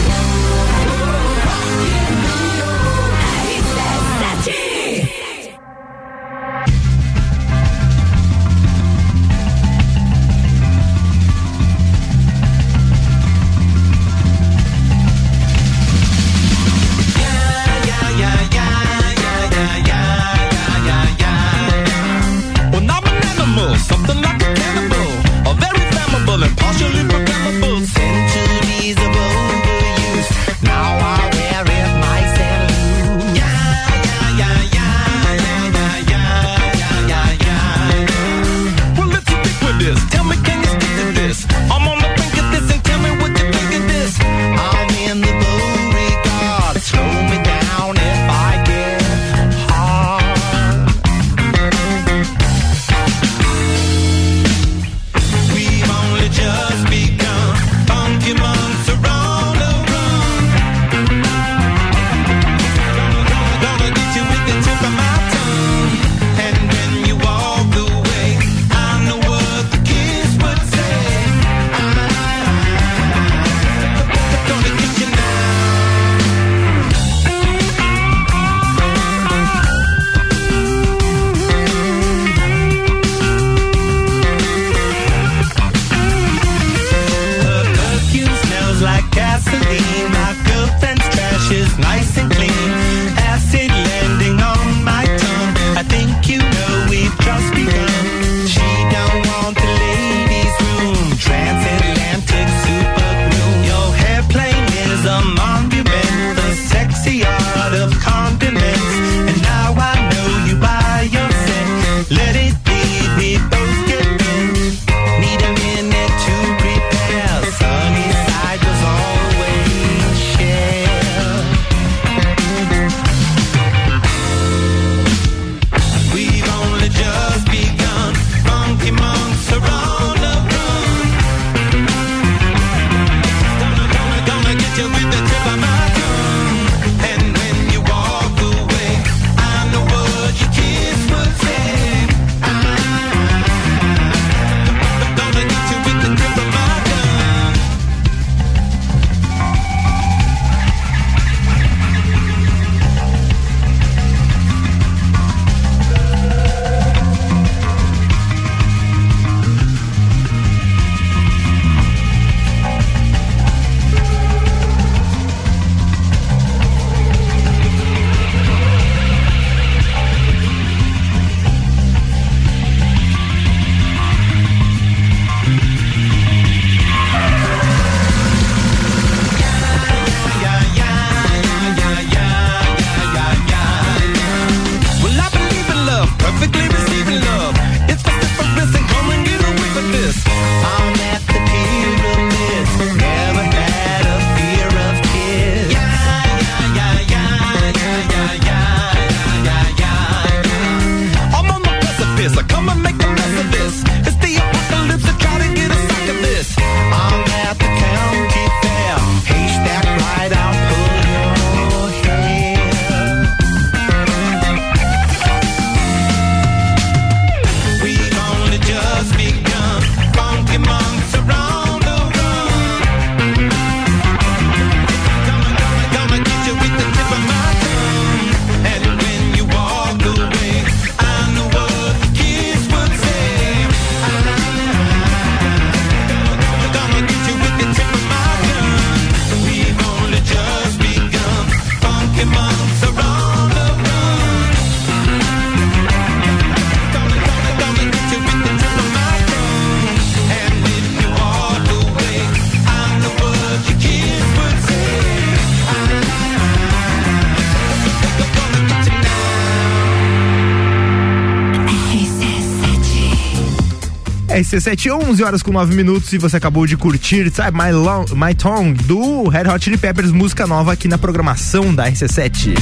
RC7, 11 horas com 9 minutos e você acabou de curtir Type My, Long, My Tongue do Red Hot Chili Peppers, música nova aqui na programação da RC7.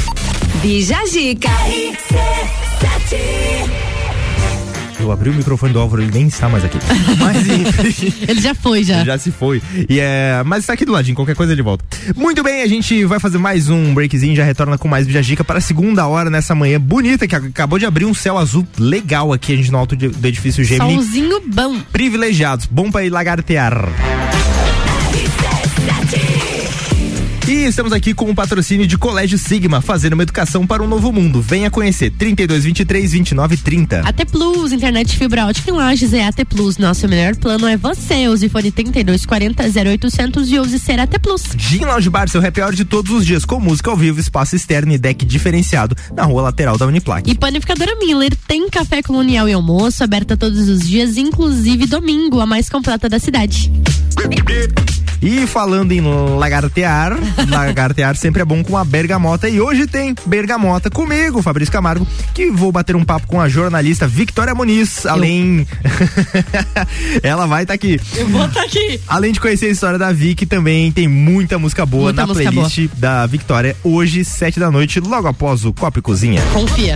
Bija Zica. Eu abri o microfone do Álvaro, ele nem está mais aqui. Mas enfim. Ele já foi, já. Já se foi. E é, mas está aqui do ladinho, qualquer coisa ele volta. Muito bem, a gente vai fazer mais um breakzinho, já retorna com mais Bijagica para a segunda hora nessa manhã bonita, que acabou de abrir um céu azul legal aqui, a gente no alto do edifício Gemini. Solzinho bom. Privilegiados, bom para ir lagartear. E estamos aqui com o patrocínio de Colégio Sigma, fazendo uma educação para um novo mundo. Venha conhecer 32 23 29 30. AT Plus, internet fibra ótica em Lages é AT Plus. Nosso melhor plano é você. Use fone 3240 0800 e use ser AT Plus. Gin Lounge Bar, seu happy hour de todos os dias, com música ao vivo, espaço externo e deck diferenciado na rua lateral da Uniplac. E Panificadora Miller tem café colonial e almoço aberta todos os dias, inclusive domingo, a mais completa da cidade. E falando em lagartear, lagartear sempre é bom com a bergamota. E hoje tem bergamota comigo, Fabrício Camargo, que vou bater um papo com a jornalista Victoria Muniz. Além. Ela vai estar aqui. Eu vou estar aqui. Além de conhecer a história da Vic, também tem muita música boa Muita na música playlist da Victoria. Hoje, sete da noite, logo após o Copa e Cozinha. Confia.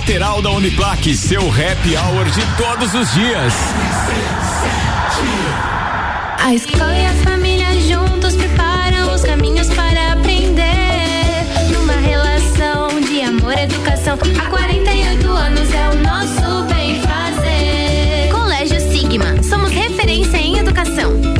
lateral da Uniplac. Seu happy hour de todos os dias. A escola e a família juntos preparam os caminhos para aprender. Numa relação de amor e educação. Há 48 anos é o nosso bem fazer. Colégio Sigma. Somos referência em educação.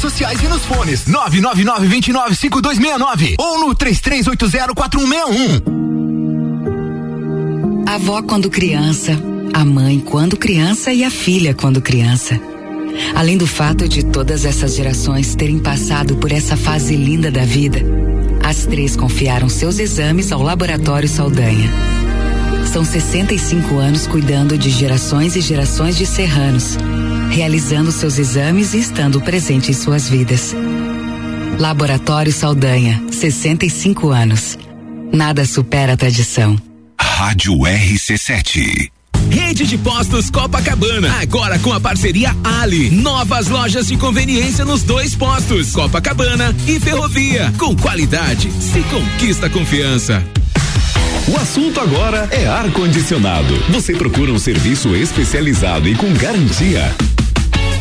sociais e nos fones 999-295269 ou no 33804161. A avó quando criança, a mãe quando criança e a filha quando criança. Além do fato de todas essas gerações terem passado por essa fase linda da vida, as três confiaram seus exames ao Laboratório Saldanha. São 65 anos cuidando de gerações e gerações de serranos, realizando seus exames e estando presente em suas vidas. Laboratório Saldanha, 65 anos. Nada supera a tradição. Rádio RC7. Rede de Postos Copacabana, agora com a parceria Ali. Novas lojas de conveniência nos dois postos, Copacabana e Ferrovia. Com qualidade, se conquista confiança. O assunto agora é ar-condicionado. Você procura um serviço especializado e com garantia?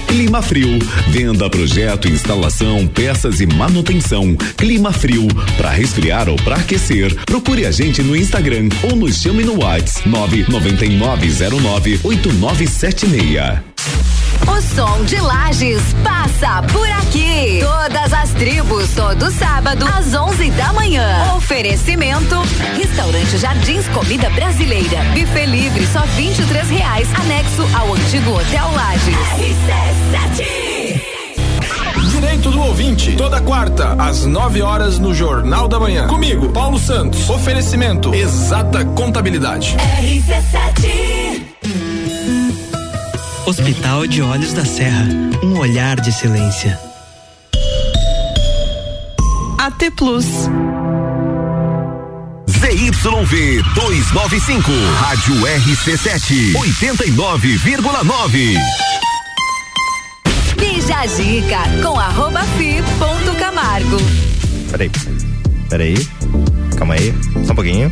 Clima Frio. Venda, projeto, instalação, peças e manutenção. Clima Frio. Para resfriar ou para aquecer, procure a gente no Instagram ou nos chame no WhatsApp 999098976. O som de Lages passa por aqui. Todas as tribos, todo sábado, às 11 da manhã. Oferecimento: Restaurante Jardins Comida Brasileira. Buffet livre, só 23 reais. Anexo ao antigo Hotel Lages. Direito do ouvinte, toda quarta, às 9 horas, no Jornal da Manhã. Comigo, Paulo Santos. Oferecimento: Exata Contabilidade. RC7 Hospital de Olhos da Serra, um olhar de excelência. AT Plus. ZYV 295, Rádio RC7, 89,9. Bija Zica com arroba fi ponto Camargo. Peraí. Peraí. Calma aí. Só um pouquinho.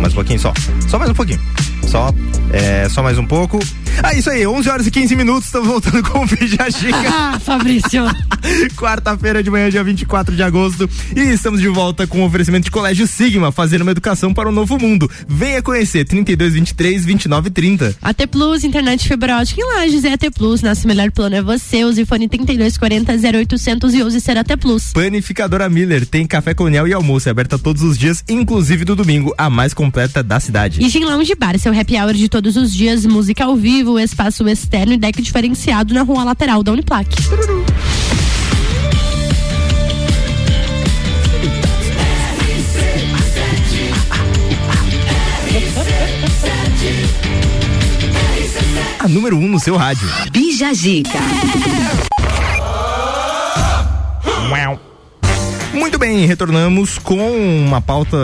Mais um pouquinho só. Só mais um pouquinho. Só. É, só mais um pouco. Ah, isso aí, 11 horas e 15 minutos, estamos voltando com o Bija Giga. Ah, Fabrício. Quarta-feira de manhã, dia 24 de agosto. E estamos de volta com o oferecimento de Colégio Sigma, fazendo uma educação para o novo mundo. Venha conhecer 3223 2930. AT Plus, internet fibra ótica em Lages é AT Plus. Nosso melhor plano é você. Use fone 3240 0800 e use ser AT Plus. Panificadora Miller tem café colonial e almoço, é aberta todos os dias, inclusive do domingo, a mais completa da cidade. E Gin Lounge Bar, seu happy hour de todos os dias, música ao vivo, espaço externo e deck diferenciado na rua lateral da Uniplac. A número 1 um no seu rádio. Bija Zica. Muito bem, retornamos com uma pauta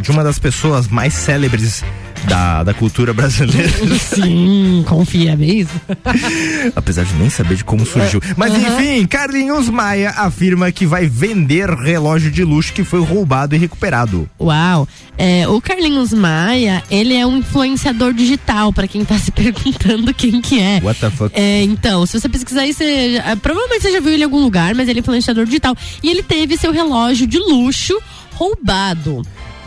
de uma das pessoas mais célebres da, da cultura brasileira. Sim, confia mesmo. Apesar de nem saber de como surgiu. Mas Uhum. enfim, Carlinhos Maia afirma que vai vender relógio de luxo que foi roubado e recuperado. Uau! É, o Carlinhos Maia, ele é um influenciador digital, pra quem tá se perguntando quem que é. What the fuck? É, então, se você pesquisar aí, você, ah, provavelmente você já viu ele em algum lugar, mas ele é influenciador digital. E ele teve seu relógio de luxo roubado.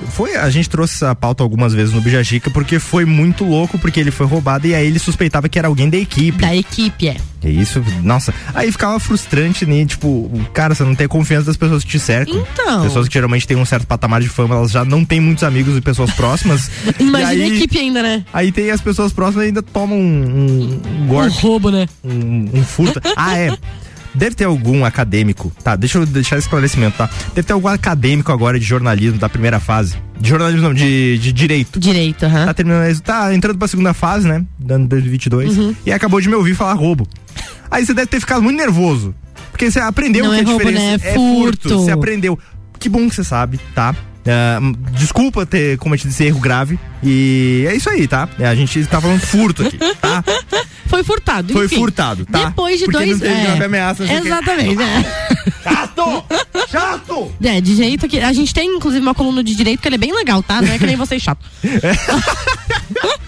Foi, a gente trouxe essa pauta algumas vezes no Bijajica porque foi muito louco, porque ele foi roubado e aí ele suspeitava que era alguém da equipe. Da equipe, é. É isso, nossa. Aí ficava frustrante, né? Tipo, cara, você não tem confiança das pessoas que te cercam. Então. Pessoas que geralmente têm um certo patamar de fama, elas já não têm muitos amigos e pessoas próximas. Imagina aí- a equipe ainda, né? Aí tem as pessoas próximas e ainda tomam um, um golpe. Um roubo, né? Um, um furto. ah, é. Deve ter algum acadêmico, tá? Deixa eu deixar esse esclarecimento, tá? Deve ter algum acadêmico agora de jornalismo da primeira fase. De jornalismo não, de, de direito. Direito, aham. Tá terminando, tá entrando pra segunda fase, né? Dando 2022. Uhum. E acabou de me ouvir falar roubo. Aí você deve ter ficado muito nervoso. Porque você aprendeu Não que é a roubo, diferença né? É é furto. furto. Você aprendeu. Que bom que você sabe, tá? Ah, desculpa ter cometido esse erro grave. E é isso aí, tá? A gente tá falando furto aqui, tá? Foi furtado, Foi enfim. furtado, tá? Depois de Porque dois... não teve grave ameaça. Exatamente, né? Chato! Chato! É, de jeito que. A gente tem, inclusive, uma coluna de direito que ele é bem legal, tá? Não é que nem vocês chato.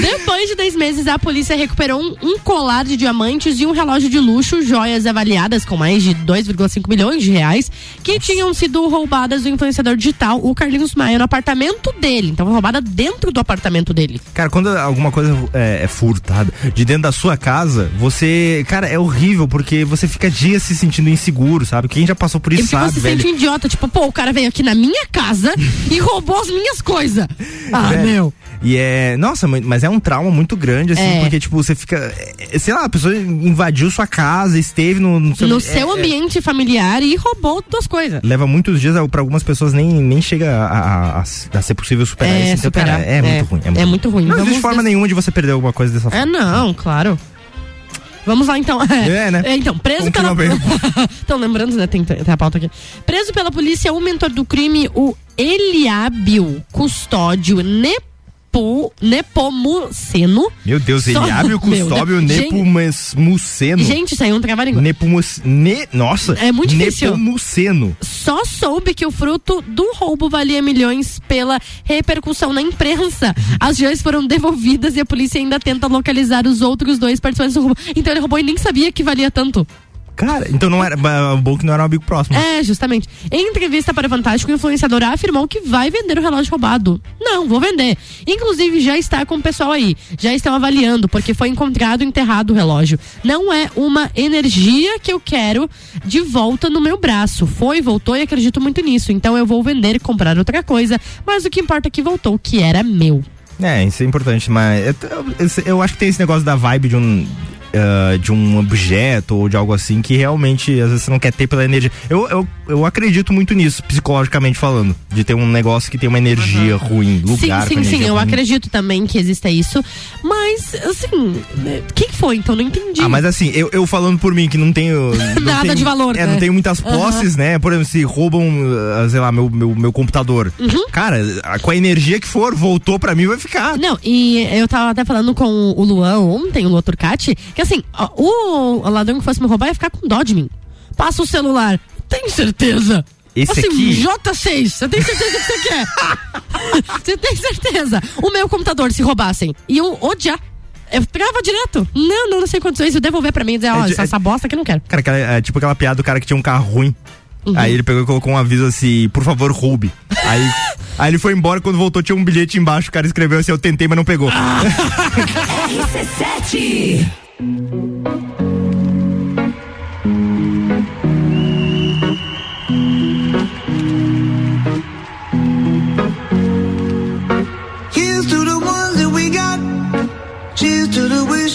Depois de dois meses, a polícia recuperou um, um colar de diamantes e um relógio de luxo, joias avaliadas com mais de 2,5 milhões de reais, que tinham sido roubadas do influenciador digital, o Carlinhos Maia, no apartamento dele. Então, roubada dentro do apartamento dele. Cara, quando alguma coisa é, é furtada de dentro da sua casa, você. Cara, é horrível porque você fica dias se sentindo inseguro, sabe? Quem já passou por E isso porque sabe, você velho. sente um idiota, tipo, pô, o cara veio aqui na minha casa e roubou as minhas coisas. Ah, meu. E é. Nossa, mas é um trauma muito grande, assim, É. porque, tipo, você fica. é, Sei lá, a pessoa invadiu sua casa, esteve no. no No é- seu é- ambiente familiar e roubou duas coisas. Leva muitos dias, pra algumas pessoas nem, nem chega a, a- a- ser possível superar É, isso. Então, superar. cara, é, É. muito ruim. É muito ruim. Não existe Vamos forma des- nenhuma de você perder alguma coisa dessa forma. É, não, claro. Vamos lá então. É, né? então, preso Continua pela. bem. Estão lembrando, né? Tem, tem a pauta aqui. Preso pela polícia, o mentor do crime, o Eliábio Custódio Nepo, Nepomuceno. Meu Deus, ele abre o Deus. Nepomuceno. Gente, isso aí é um trabalho Nepomus, ne, nossa, É muito difícil. Nepomuceno. só soube que o fruto do roubo valia milhões pela repercussão na imprensa. As joias foram devolvidas e a polícia ainda tenta localizar os outros dois participantes do roubo. Então ele roubou e nem sabia que valia tanto. Cara, então não era bom que não era um amigo próximo. É, justamente. Em entrevista para o Fantástico, o influenciador afirmou que vai vender o relógio roubado. Não, vou vender. Inclusive, já está com o pessoal aí. Já estão avaliando, porque foi encontrado enterrado o relógio. Não é uma energia que eu quero de volta no meu braço. Foi, voltou e acredito muito nisso. Então eu vou vender e comprar outra coisa. Mas o que importa é que voltou, que era meu. É, isso é importante, mas eu, eu- eu acho que tem esse negócio da vibe de um. Ah, de um objeto ou de algo assim que realmente às vezes você não quer ter pela energia. Eu, eu, eu acredito muito nisso, psicologicamente falando. De ter um negócio que tem uma energia ruim, lugar sim, sim, sim. Eu ruim. acredito também que exista isso. Mas, assim, né, quem foi? Então não entendi. Ah, mas assim, eu, eu falando por mim que não tenho. não Nada tenho- de valor, É, né? não tenho muitas posses, né? Por exemplo, se roubam, ah, sei lá, meu, meu, meu computador. Uhum. Cara, com a energia que for, voltou pra mim, vai ficar. Não, e eu tava até falando com o Luan ontem, o Luan Turcati, que assim, o ladrão que fosse me roubar ia ficar com dó de mim. Passa o celular. Tem certeza? Esse assim, aqui? J6, você tem certeza que você quer? Você tem certeza? O meu computador, se roubassem, iam odiar. Eu trava direto. Não, não, não sei quantas vezes. Eu devolver pra mim e dizer, ó, É essa, essa bosta aqui eu não quero. Cara, aquela- é tipo aquela piada do cara que tinha um carro ruim. Uhum. Aí ele pegou e colocou um aviso assim, por favor, roube. Aí, aí ele foi embora, quando voltou tinha um bilhete embaixo, o cara escreveu assim, eu tentei, mas não pegou. Ah. RC7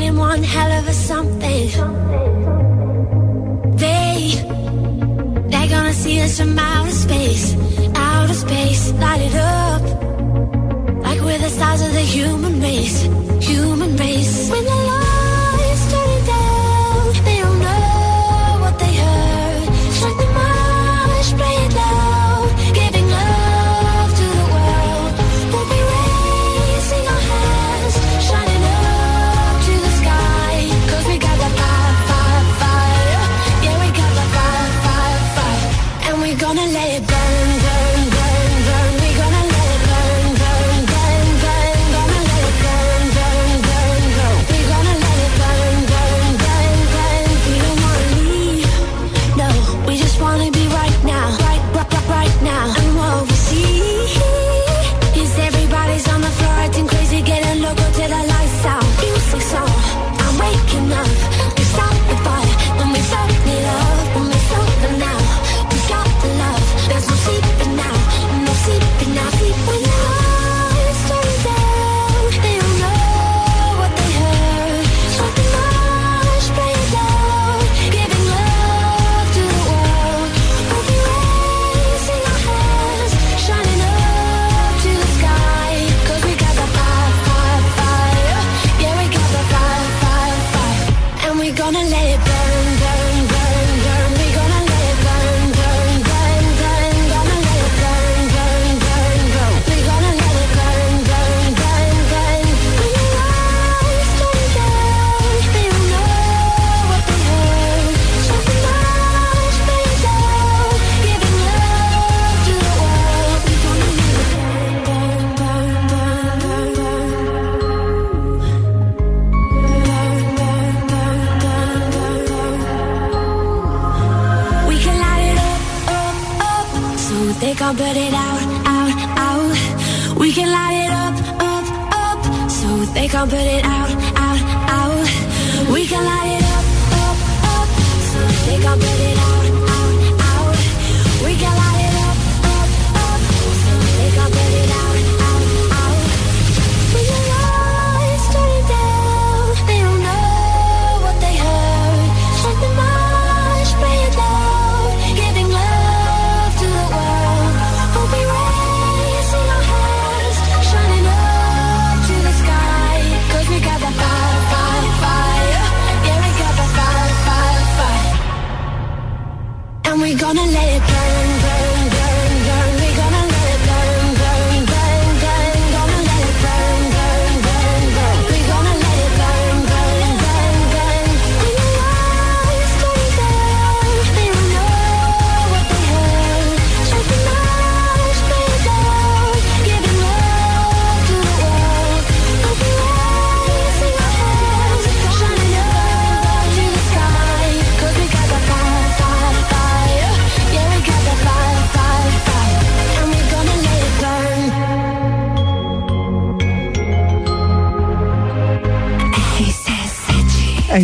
running one hell of a something. They, they're gonna see us from outer space, outer space, light it up. Like we're the stars of the human race, human race. When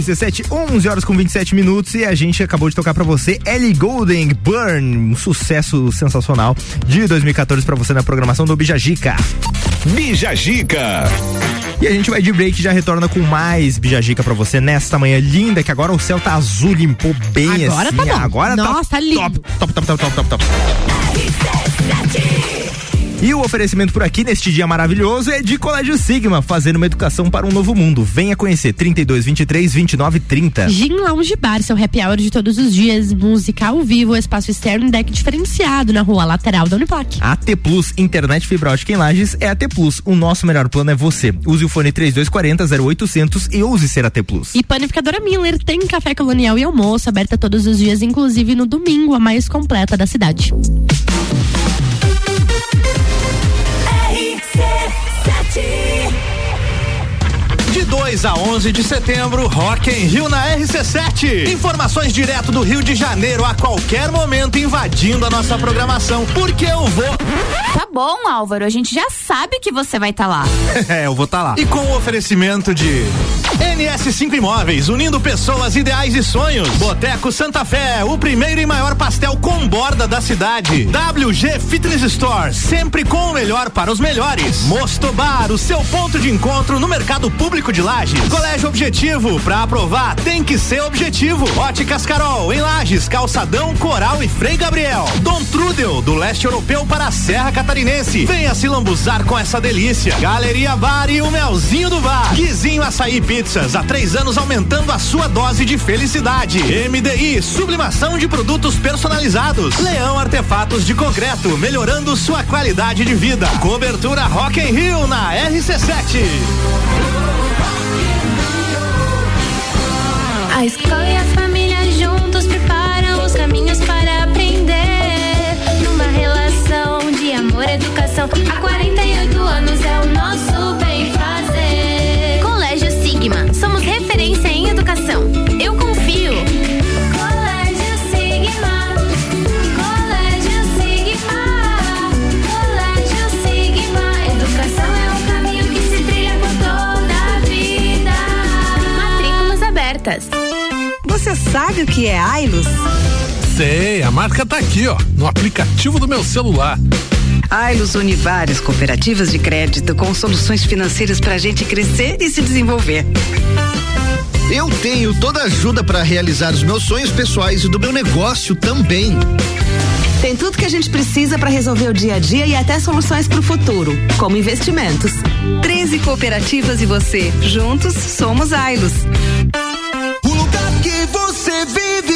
RC7, 11 horas com 27 minutos e a gente acabou de tocar para você Ellie Golden Burn, um sucesso sensacional de 2014 para você na programação do Bijagica. Bijagica. E a gente vai de break já retorna com mais Bijagica para você nesta manhã linda, que agora o céu tá azul, limpou bem agora tá assim. Tá bom. Agora tá Nossa, tá, tá lindo. Top, top, top, top, top, top. RC7. E o oferecimento por aqui neste dia maravilhoso é de Colégio Sigma, fazendo uma educação para um novo mundo. Venha conhecer 32 23 29 30. Gin Lounge Bar, seu happy hour de todos os dias, música ao vivo, espaço externo e deck diferenciado na rua lateral da Uniplac. AT Plus, internet fibra ótica em Lages é AT Plus. O nosso melhor plano é você. Use o fone 3240 0800 e ouse ser AT Plus. E panificadora Miller tem café colonial e almoço aberta todos os dias, inclusive no domingo, a mais completa da cidade. 2 a 11 de setembro, Rock em Rio na RC7. Informações direto do Rio de Janeiro a qualquer momento invadindo a nossa programação, porque eu vou. Tá bom, Álvaro. A gente já sabe que você vai estar tá lá. é, eu vou estar tá lá. E com o oferecimento de NS5 Imóveis, unindo pessoas, ideais e sonhos. Boteco Santa Fé, o primeiro e maior pastel com borda da cidade. WG Fitness Store, sempre com o melhor para os melhores. Mosto Bar, o seu ponto de encontro no mercado público de Lages. Colégio Objetivo, para aprovar tem que ser objetivo. Óticas Carol, em Lages, Calçadão, Coral e Frei Gabriel. Dom Trudel, do leste europeu para a Serra Catarinense. Venha se lambuzar com essa delícia. Galeria Bar e o Melzinho do Bar. Guizinho Açaí Pizzas, há três anos aumentando a sua dose de felicidade. MDI, sublimação de produtos personalizados. Leão Artefatos de Concreto, melhorando sua qualidade de vida. Cobertura Rock in Rio na RC7. A escola e a família e educação, há 48 anos é o nosso bem fazer. Colégio Sigma, somos referência em educação. Eu confio. Colégio Sigma. Colégio Sigma. Colégio Sigma. Educação é um caminho que se trilha por toda a vida. Matrículas abertas. Você sabe o que é Ailos? Sei, a marca tá aqui, ó, no aplicativo do meu celular. Ailos une várias cooperativas de crédito com soluções financeiras para a gente crescer e se desenvolver. Eu tenho toda a ajuda para realizar os meus sonhos pessoais e do meu negócio também. Tem tudo que a gente precisa para resolver o dia a dia e até soluções para o futuro, como investimentos. 13 cooperativas e você. Juntos somos Ailos. O lugar que você vive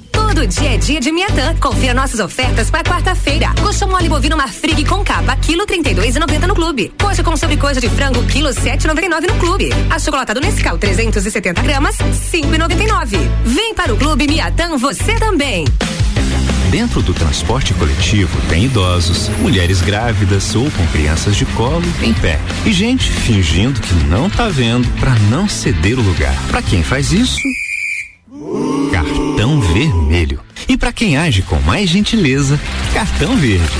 Todo dia é dia de Miatã. Confira nossas ofertas para quarta-feira. Coxa mole bovino marfrig com capa, quilo 32,90 no clube. Coxa com sobrecoxa de frango, quilo 7,99 no clube. Achocolatado Nescau 370 gramas, 5,99. Vem para o clube Miatã você também. Dentro do transporte coletivo tem idosos, mulheres grávidas ou com crianças de colo em pé e gente fingindo que não tá vendo para não ceder o lugar. Para quem faz isso, quem age com mais gentileza, cartão verde.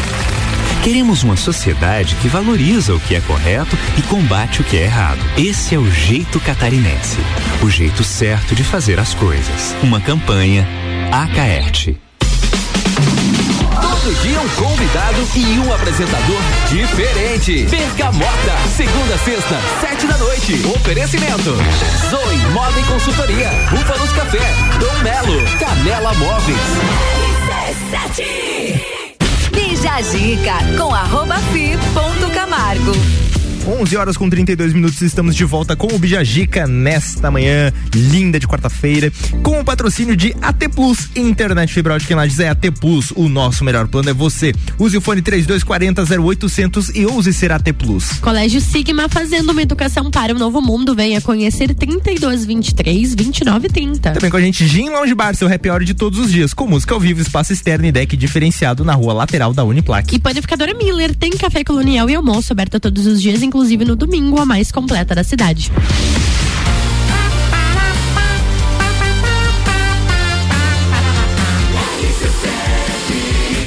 Queremos uma sociedade que valoriza o que é correto e combate o que é errado. Esse é o jeito catarinense. O jeito certo de fazer as coisas. Uma campanha Acaerte. Dia um convidado e um apresentador diferente. Bergamota, segunda a sexta, sete da noite. Oferecimento. Zoe Moda e Consultoria. Búfalos Café. Dom Melo. Canela Móveis. Bija a dica com arroba fi ponto Camargo. 11 horas com 32 minutos, estamos de volta com o Bijagica nesta manhã linda de quarta-feira, com o patrocínio de AT Plus, internet fibra ótica em Lages é AT Plus, o nosso melhor plano é você. Use o fone 3240 0800 e ouse ser AT Plus. Colégio Sigma fazendo uma educação para o novo mundo, venha conhecer 3223 2930. Também com a gente Gin Lounge Bar, seu happy hour de todos os dias, com música ao vivo, espaço externo e deck diferenciado na rua lateral da Uniplac. E panificadora Miller tem café colonial e almoço aberto todos os dias, inclusive no domingo, a mais completa da cidade.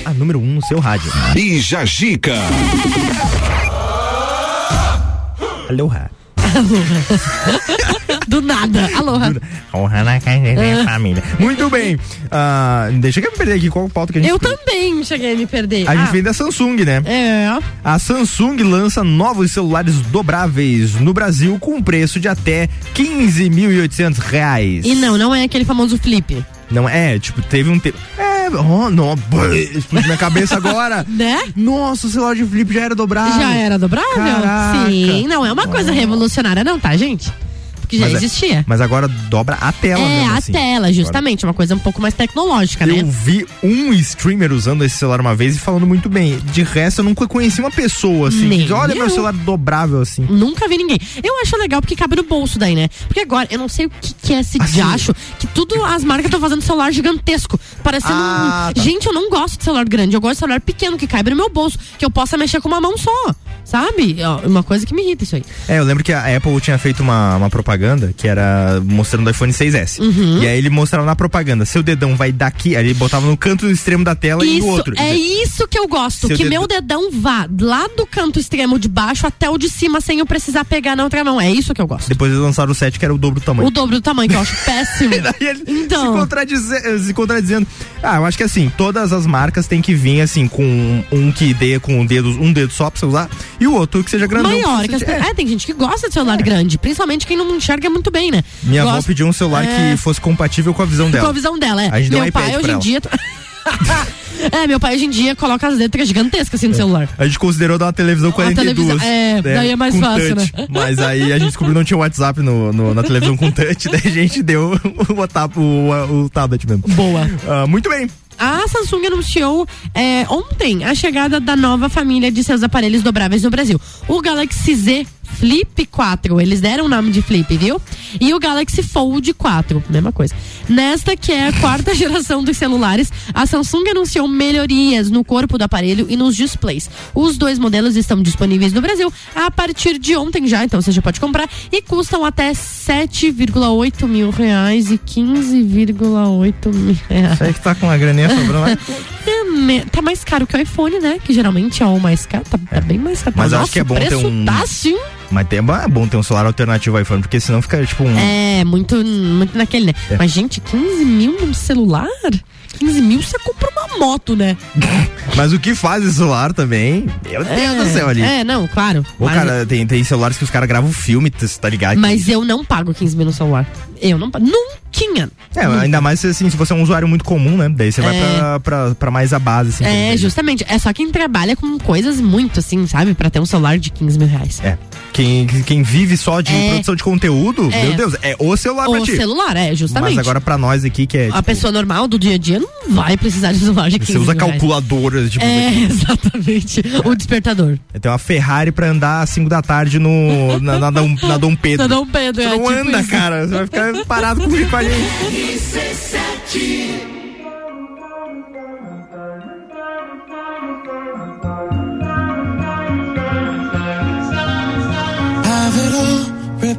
A número 1 um no seu rádio. Bija Gica. Aloha. Do nada. Aloha. Honra na casa da família. Muito bem. Ah, deixa eu me perder aqui qual pauta que a gente Eu também cheguei a me perder. A gente Ah, vem da Samsung, né? É. A Samsung lança novos celulares dobráveis no Brasil com preço de até 15.800 reais. E não, não é aquele famoso flip. Não é, tipo, teve um tempo. É, oh, não, explodiu minha cabeça agora. né? Nossa, o celular de flip já era dobrável. Já era dobrável? Caraca. Sim, não é uma coisa revolucionária, não, tá, gente? Já Mas é- existia. Mas agora dobra a tela, É, mesmo a assim. tela, justamente, uma coisa um pouco mais tecnológica, né? Eu vi um streamer usando esse celular uma vez e falando muito bem. De resto, eu nunca conheci uma pessoa assim. Nem que diz, Olha meu eu. celular dobrável assim. Nunca vi ninguém. Eu acho legal porque cabe no bolso daí, né? Porque agora, eu não sei o que, que é esse Assim. diacho, que tudo as marcas estão fazendo celular gigantesco. Parecendo Ah, um. tá. Gente, eu não gosto de celular grande, eu gosto de celular pequeno, que caiba no meu bolso, que eu possa mexer com uma mão só. Sabe? Uma coisa que me irrita isso aí. É, eu lembro que a Apple tinha feito uma, uma propaganda que era mostrando o iPhone 6S. Uhum. E aí ele mostrava na propaganda, seu dedão vai daqui, aí ele botava no canto extremo da tela e Isso, no outro. é isso que eu gosto, Seu que dedo- meu dedão vá lá do canto extremo de baixo até o de cima sem eu precisar pegar na outra mão. É isso que eu gosto. Depois eles lançaram o 7 que era o dobro do tamanho. O dobro do tamanho, que eu acho péssimo. então. Se, contradize- se contradizendo. Ah, eu acho que assim, todas as marcas têm que vir assim, com um que dê com um dedo, um dedo só pra você usar, e o outro que seja grandão. Maior. Que as pe- é. tem gente que gosta de celular grande, principalmente quem não enxerga muito bem, né? Minha avó Gosta- pediu um celular É. que fosse compatível com a visão dela. Com a visão dela, é. A gente deu meu um pai hoje em dia. é, meu pai hoje em dia coloca as letras gigantescas assim no celular. A gente considerou dar uma televisão 42. televisão, é, daí é mais fácil, touch. né? Mas aí a gente descobriu que não tinha WhatsApp no, no- na televisão com touch, daí a gente deu o, o, o tablet mesmo. Boa. Ah, muito bem. A Samsung anunciou é, ontem a chegada da nova família de seus aparelhos dobráveis no Brasil. O Galaxy Z Flip 4, eles deram o nome de Flip, viu? E o Galaxy Fold 4, mesma coisa. Nesta que é a quarta geração dos celulares, a Samsung anunciou melhorias no corpo do aparelho e nos displays. Os dois modelos estão disponíveis no Brasil a partir de ontem já, então você já pode comprar e custam até 7,8 mil reais e 15,8 mil reais. Você que tá com uma graninha sobrando lá. É, tá mais caro que o iPhone, né? Que geralmente é o mais caro. Tá, tá bem mais caro. Mas Nossa, acho que é bom ter um- Tá sim. Mas tem- é bom ter um celular alternativo ao iPhone, porque senão fica tipo um. É, muito, muito naquele, né? É. Mas, gente, 15 mil num celular? 15 mil você compra uma moto, né? Mas o que faz esse celular também? Meu Deus é, do céu ali. É, não, claro. Ô, mas, cara, tem, tem celulares que os caras gravam filme, tá ligado? mas eu não pago 15 mil no celular. Eu não pago. Nunca. É, ainda mais se, assim, se você é um usuário muito comum, né? Daí você vai É. pra, pra, pra mais a base, assim. É, justamente. É só quem trabalha com coisas muito assim, sabe? Pra ter um celular de 15 mil reais. É. Quem, quem vive só de É. produção de conteúdo, É. meu Deus, é o celular pra O ti. celular, é, justamente. Mas agora pra nós aqui, que é. A tipo, pessoa normal do dia a dia não vai precisar de celular de 15 você usa mil reais. calculadora, tipo. É, exatamente. O despertador. Tem uma Ferrari pra andar às 5 da tarde no, na, na, Dom- na Dom Pedro. Na Dom Pedro, Você é, não tipo anda, isso. cara. Você vai ficar parado com a gente.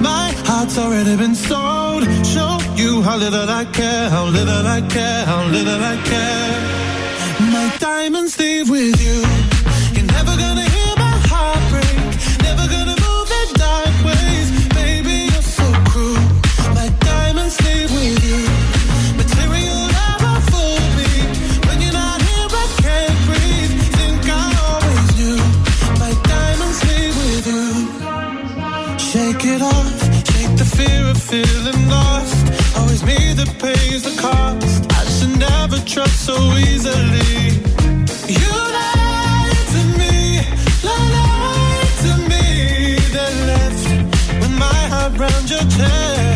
My heart's already been sold. Show you how little I care, how little I care, how little I care. My diamonds leave with you. Pays the cost. I should never trust so easily. You lied to me, lied to me. That left with my heart round your chest.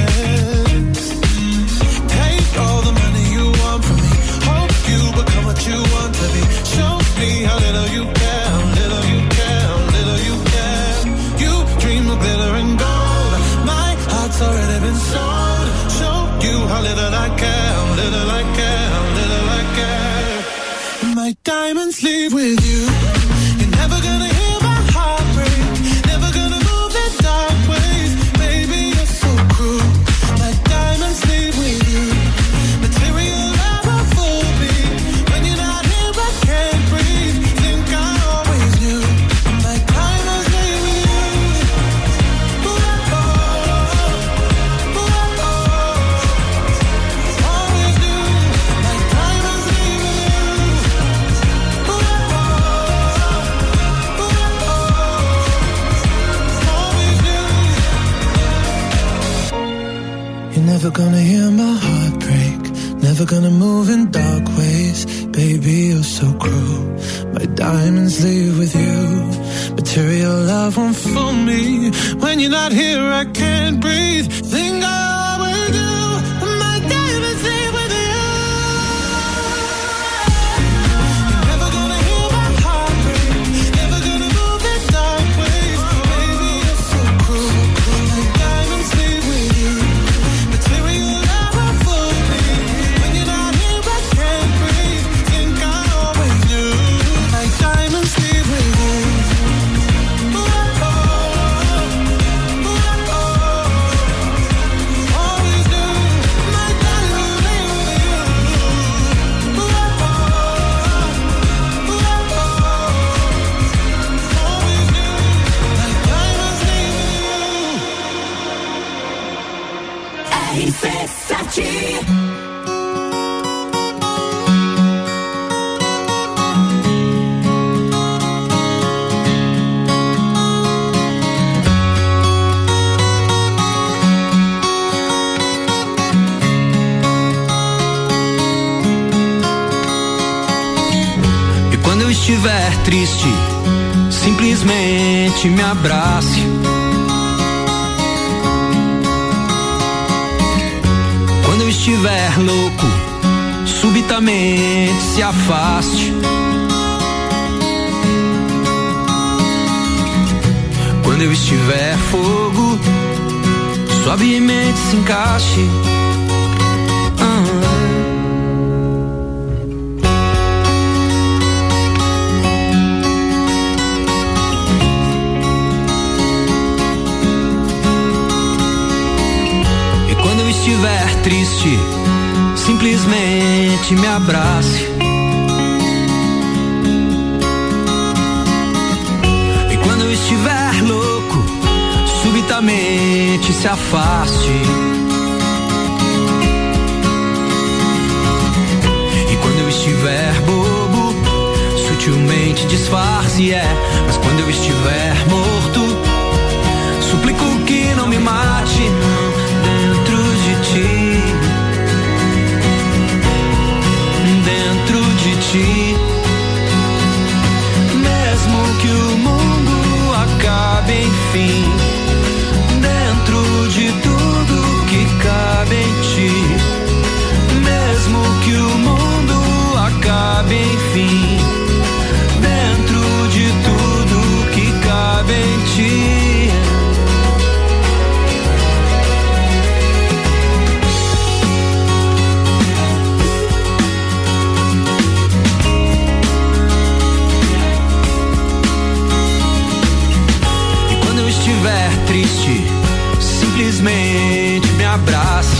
simplesmente me abrace.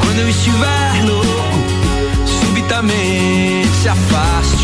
Quando eu estiver louco, subitamente se afaste.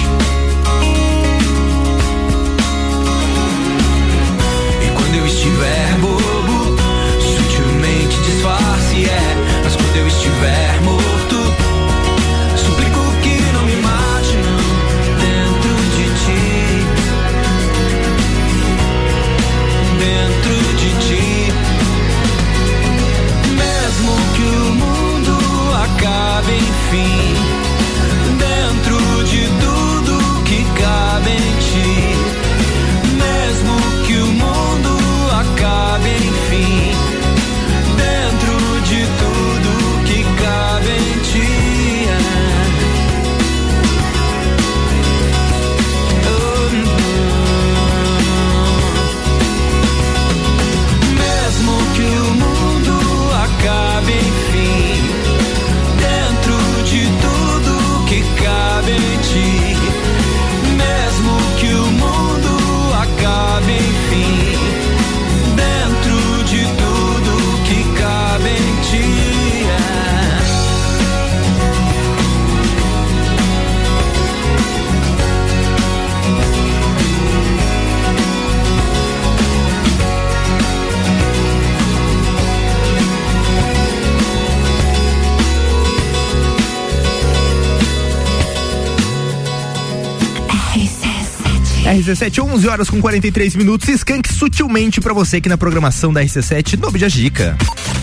RC7, 11 horas com 43 minutos. Skank sutilmente pra você aqui na programação da RC7 no Bija Gica.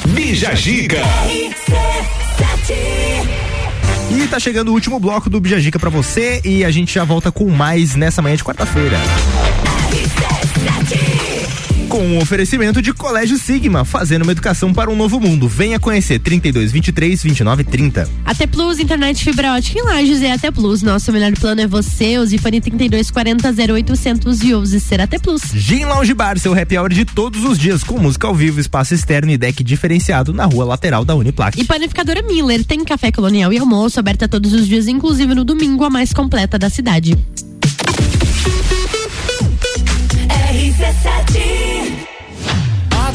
Bija Gica. E tá chegando o último bloco do Bija Gica pra você e a gente já volta com mais nessa manhã de quarta-feira. Com um oferecimento de Colégio Sigma, fazendo uma educação para um novo mundo. Venha conhecer 32 23 29 30. AT Plus, internet fibra ótica em Lages é AT Plus. Nosso melhor plano é você. Use fone 3240 0800 e use ser AT Plus. Gin Lounge Bar, seu happy hour de todos os dias, com música ao vivo, espaço externo e deck diferenciado na rua lateral da Uniplac. E panificadora Miller tem café colonial e almoço aberta todos os dias, inclusive no domingo, a mais completa da cidade.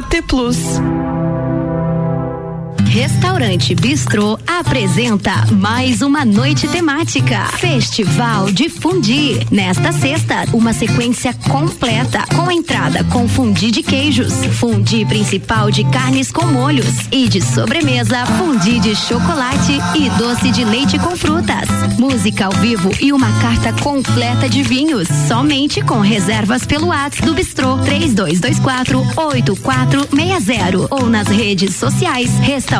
AT Plus. Restaurante Bistrô apresenta mais uma noite temática. Festival de Fundi. Nesta sexta, uma sequência completa com entrada com fundi de queijos, fundi principal de carnes com molhos e de sobremesa, fundi de chocolate e doce de leite com frutas. Música ao vivo e uma carta completa de vinhos. Somente com reservas pelo WhatsApp do Bistrô 3224 8460 ou nas redes sociais Restaurante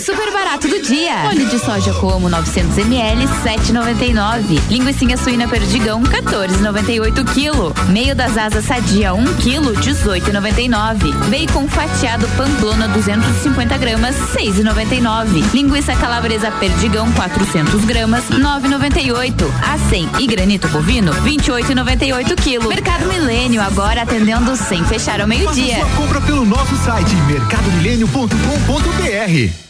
Super barato do dia. Óleo de soja como 900 ml, 7,99. Linguiça suína perdigão, 14,98 quilo. Meio das asas sadia, 1 quilo, 18,99. Bacon fatiado pamplona 250 gramas, 6,99. Linguiça calabresa perdigão, 400 gramas, 9,98. Acém e granito bovino, 28,98 quilo. Mercado Milênio agora atendendo sem fechar ao meio-dia. Faça sua compra pelo nosso site mercadomilênio.com.br.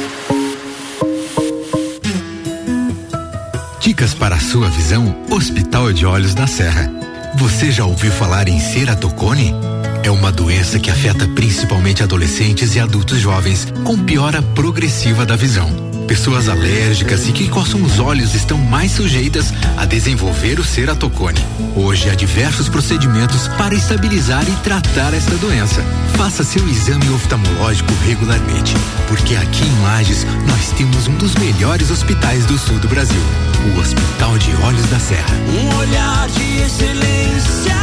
Dicas para a sua visão, Hospital de Olhos da Serra. Você já ouviu falar em ceratocone? É uma doença que afeta principalmente adolescentes e adultos jovens, com piora progressiva da visão. Pessoas alérgicas e que coçam os olhos estão mais sujeitas a desenvolver o ceratocone. Hoje há diversos procedimentos para estabilizar e tratar esta doença. Faça seu exame oftalmológico regularmente, porque aqui em Lages nós temos um dos melhores hospitais do sul do Brasil, o Hospital de Olhos da Serra. Um olhar de excelência.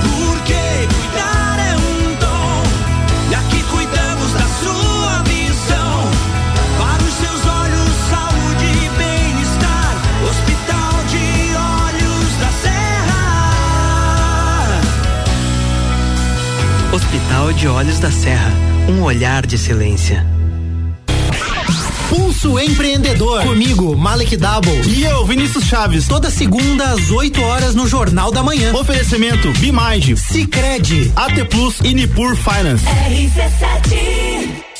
Porque cuidar Hospital de Olhos da Serra, um olhar de excelência. Pulso Empreendedor. Comigo, Malek Double. E eu, Vinícius Chaves. Toda segunda às 8 horas no Jornal da Manhã. Oferecimento Bimind, Cicred, AT Plus e Nipur Finance. RC7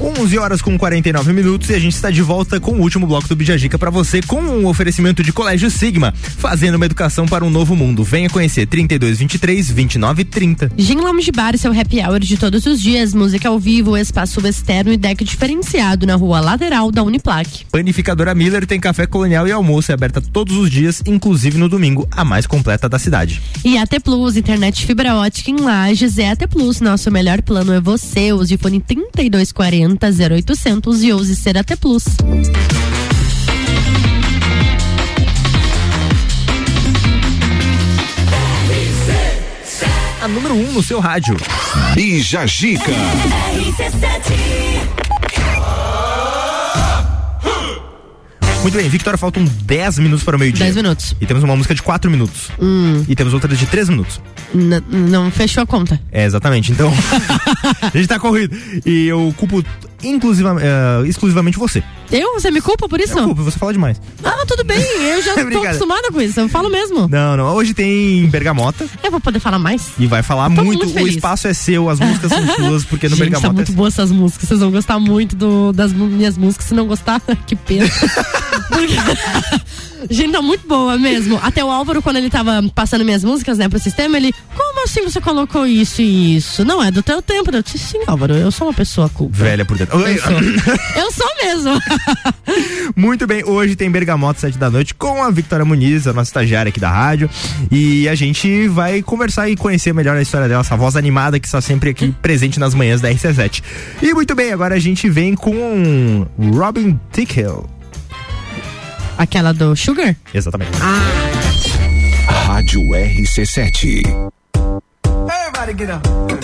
11 horas com 49 minutos e a gente está de volta com o último bloco do Bijagica para você com um oferecimento de Colégio Sigma, fazendo uma educação para um novo mundo. Venha conhecer 3223 2930. Gin Lounge Bar, seu happy hour de todos os dias, música ao vivo, espaço externo e deck diferenciado na rua lateral da Uniplac. Panificadora Miller tem café colonial e almoço é aberta todos os dias, inclusive no domingo, a mais completa da cidade. E AT Plus, internet fibra ótica em Lages é AT Plus. Nosso melhor plano é você. Use fone 3240 0800 e ouse ser AT Plus. A número 1 um no seu rádio. Bija Gica. Muito bem, Victoria, faltam 10 minutos para o meio-dia. 10 minutos. E temos uma música de 4 minutos. Hum, E temos outra de 3 minutos. N- não fechou a conta. É, exatamente. Então, a gente tá corrido. E eu culpo inclusiva, eh, exclusivamente você. Eu? Você me culpa por isso? Eu culpo, você fala demais. Ah, tudo bem. Eu já tô acostumada com isso. Eu falo mesmo. Não, não. Hoje tem Bergamota Eu vou poder falar mais? e vai falar muito. muito o espaço é seu, as músicas são suas, porque no Gente, Bergamota tá muito é boa essas músicas. Vocês vão gostar muito do- das minhas músicas. Se não gostar, que pena. Porque- Gente, tá muito boa mesmo. Até o Álvaro, quando ele tava passando minhas músicas, né, pro sistema, ele, como assim você colocou isso e isso? Não é do teu tempo. Eu disse, sim, Álvaro, eu sou uma pessoa culpa. velha por dentro. Eu sou. Eu sou mesmo. Muito bem, hoje tem Bergamota, sete da noite, com a Victoria Muniz, a nossa estagiária aqui da rádio. E a gente vai conversar e conhecer melhor a história dela, essa voz animada que está sempre aqui presente nas manhãs da RC7. E muito bem, agora a gente vem com Robin Tickle. Aquela do Sugar? Exatamente. Rádio RC7. Everybody get up.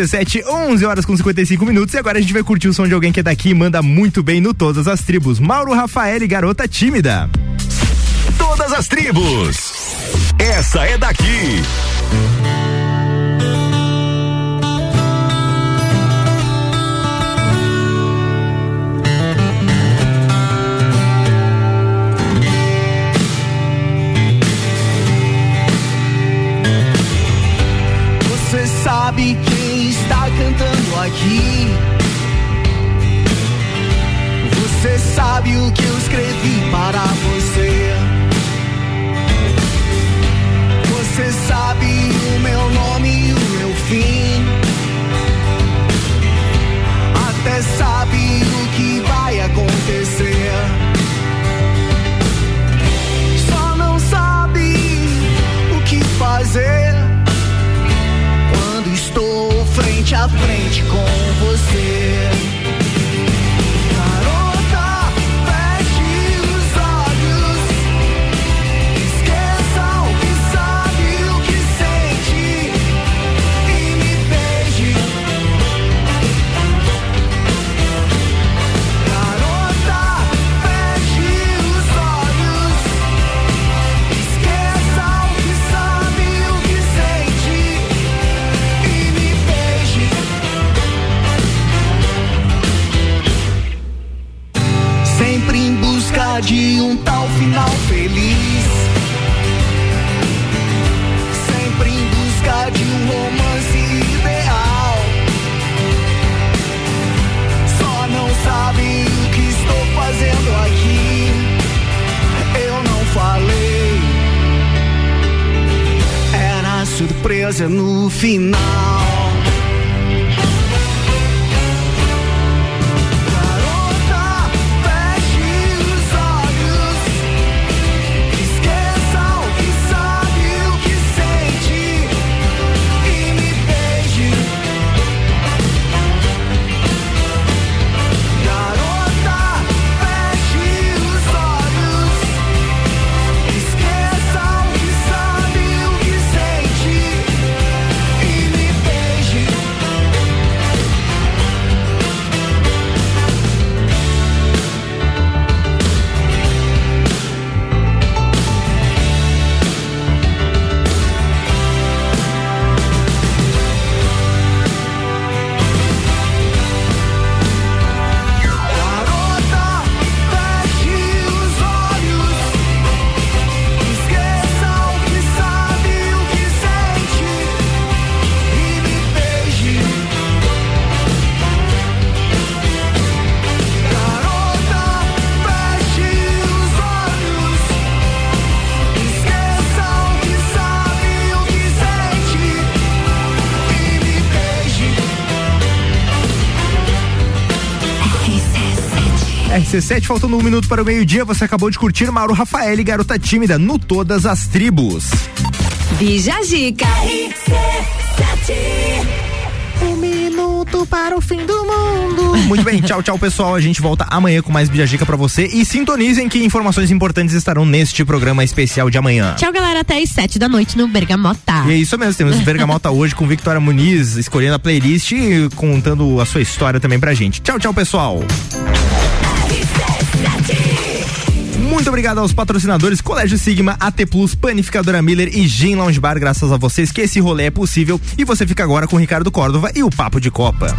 17, 11 horas com 55 minutos. E agora a gente vai curtir o som de alguém que é daqui e manda muito bem no Todas as Tribos. Mauro Rafael, garota tímida. Todas as tribos. Essa é daqui. aqui. Você sabe o que eu escrevi para você. frente com RC7, faltando um minuto para o meio-dia, você acabou de curtir Mauro Rafael e Garota Tímida no Todas as Tribos. Bija Zica. Um minuto para o fim do mundo. Muito bem, tchau, tchau, pessoal. A gente volta amanhã com mais Bijagica pra você e sintonizem que informações importantes estarão neste programa especial de amanhã. Tchau, galera. Até às sete da noite no Bergamota. E é isso mesmo, temos Bergamota hoje com Victoria Muniz escolhendo a playlist e contando a sua história também pra gente. Tchau, tchau, pessoal. Muito obrigado aos patrocinadores Colégio Sigma, AT Plus, Panificadora Miller e Gin Lounge Bar. Graças a vocês que esse rolê é possível. E você fica agora com Ricardo Córdova e o Papo de Copa.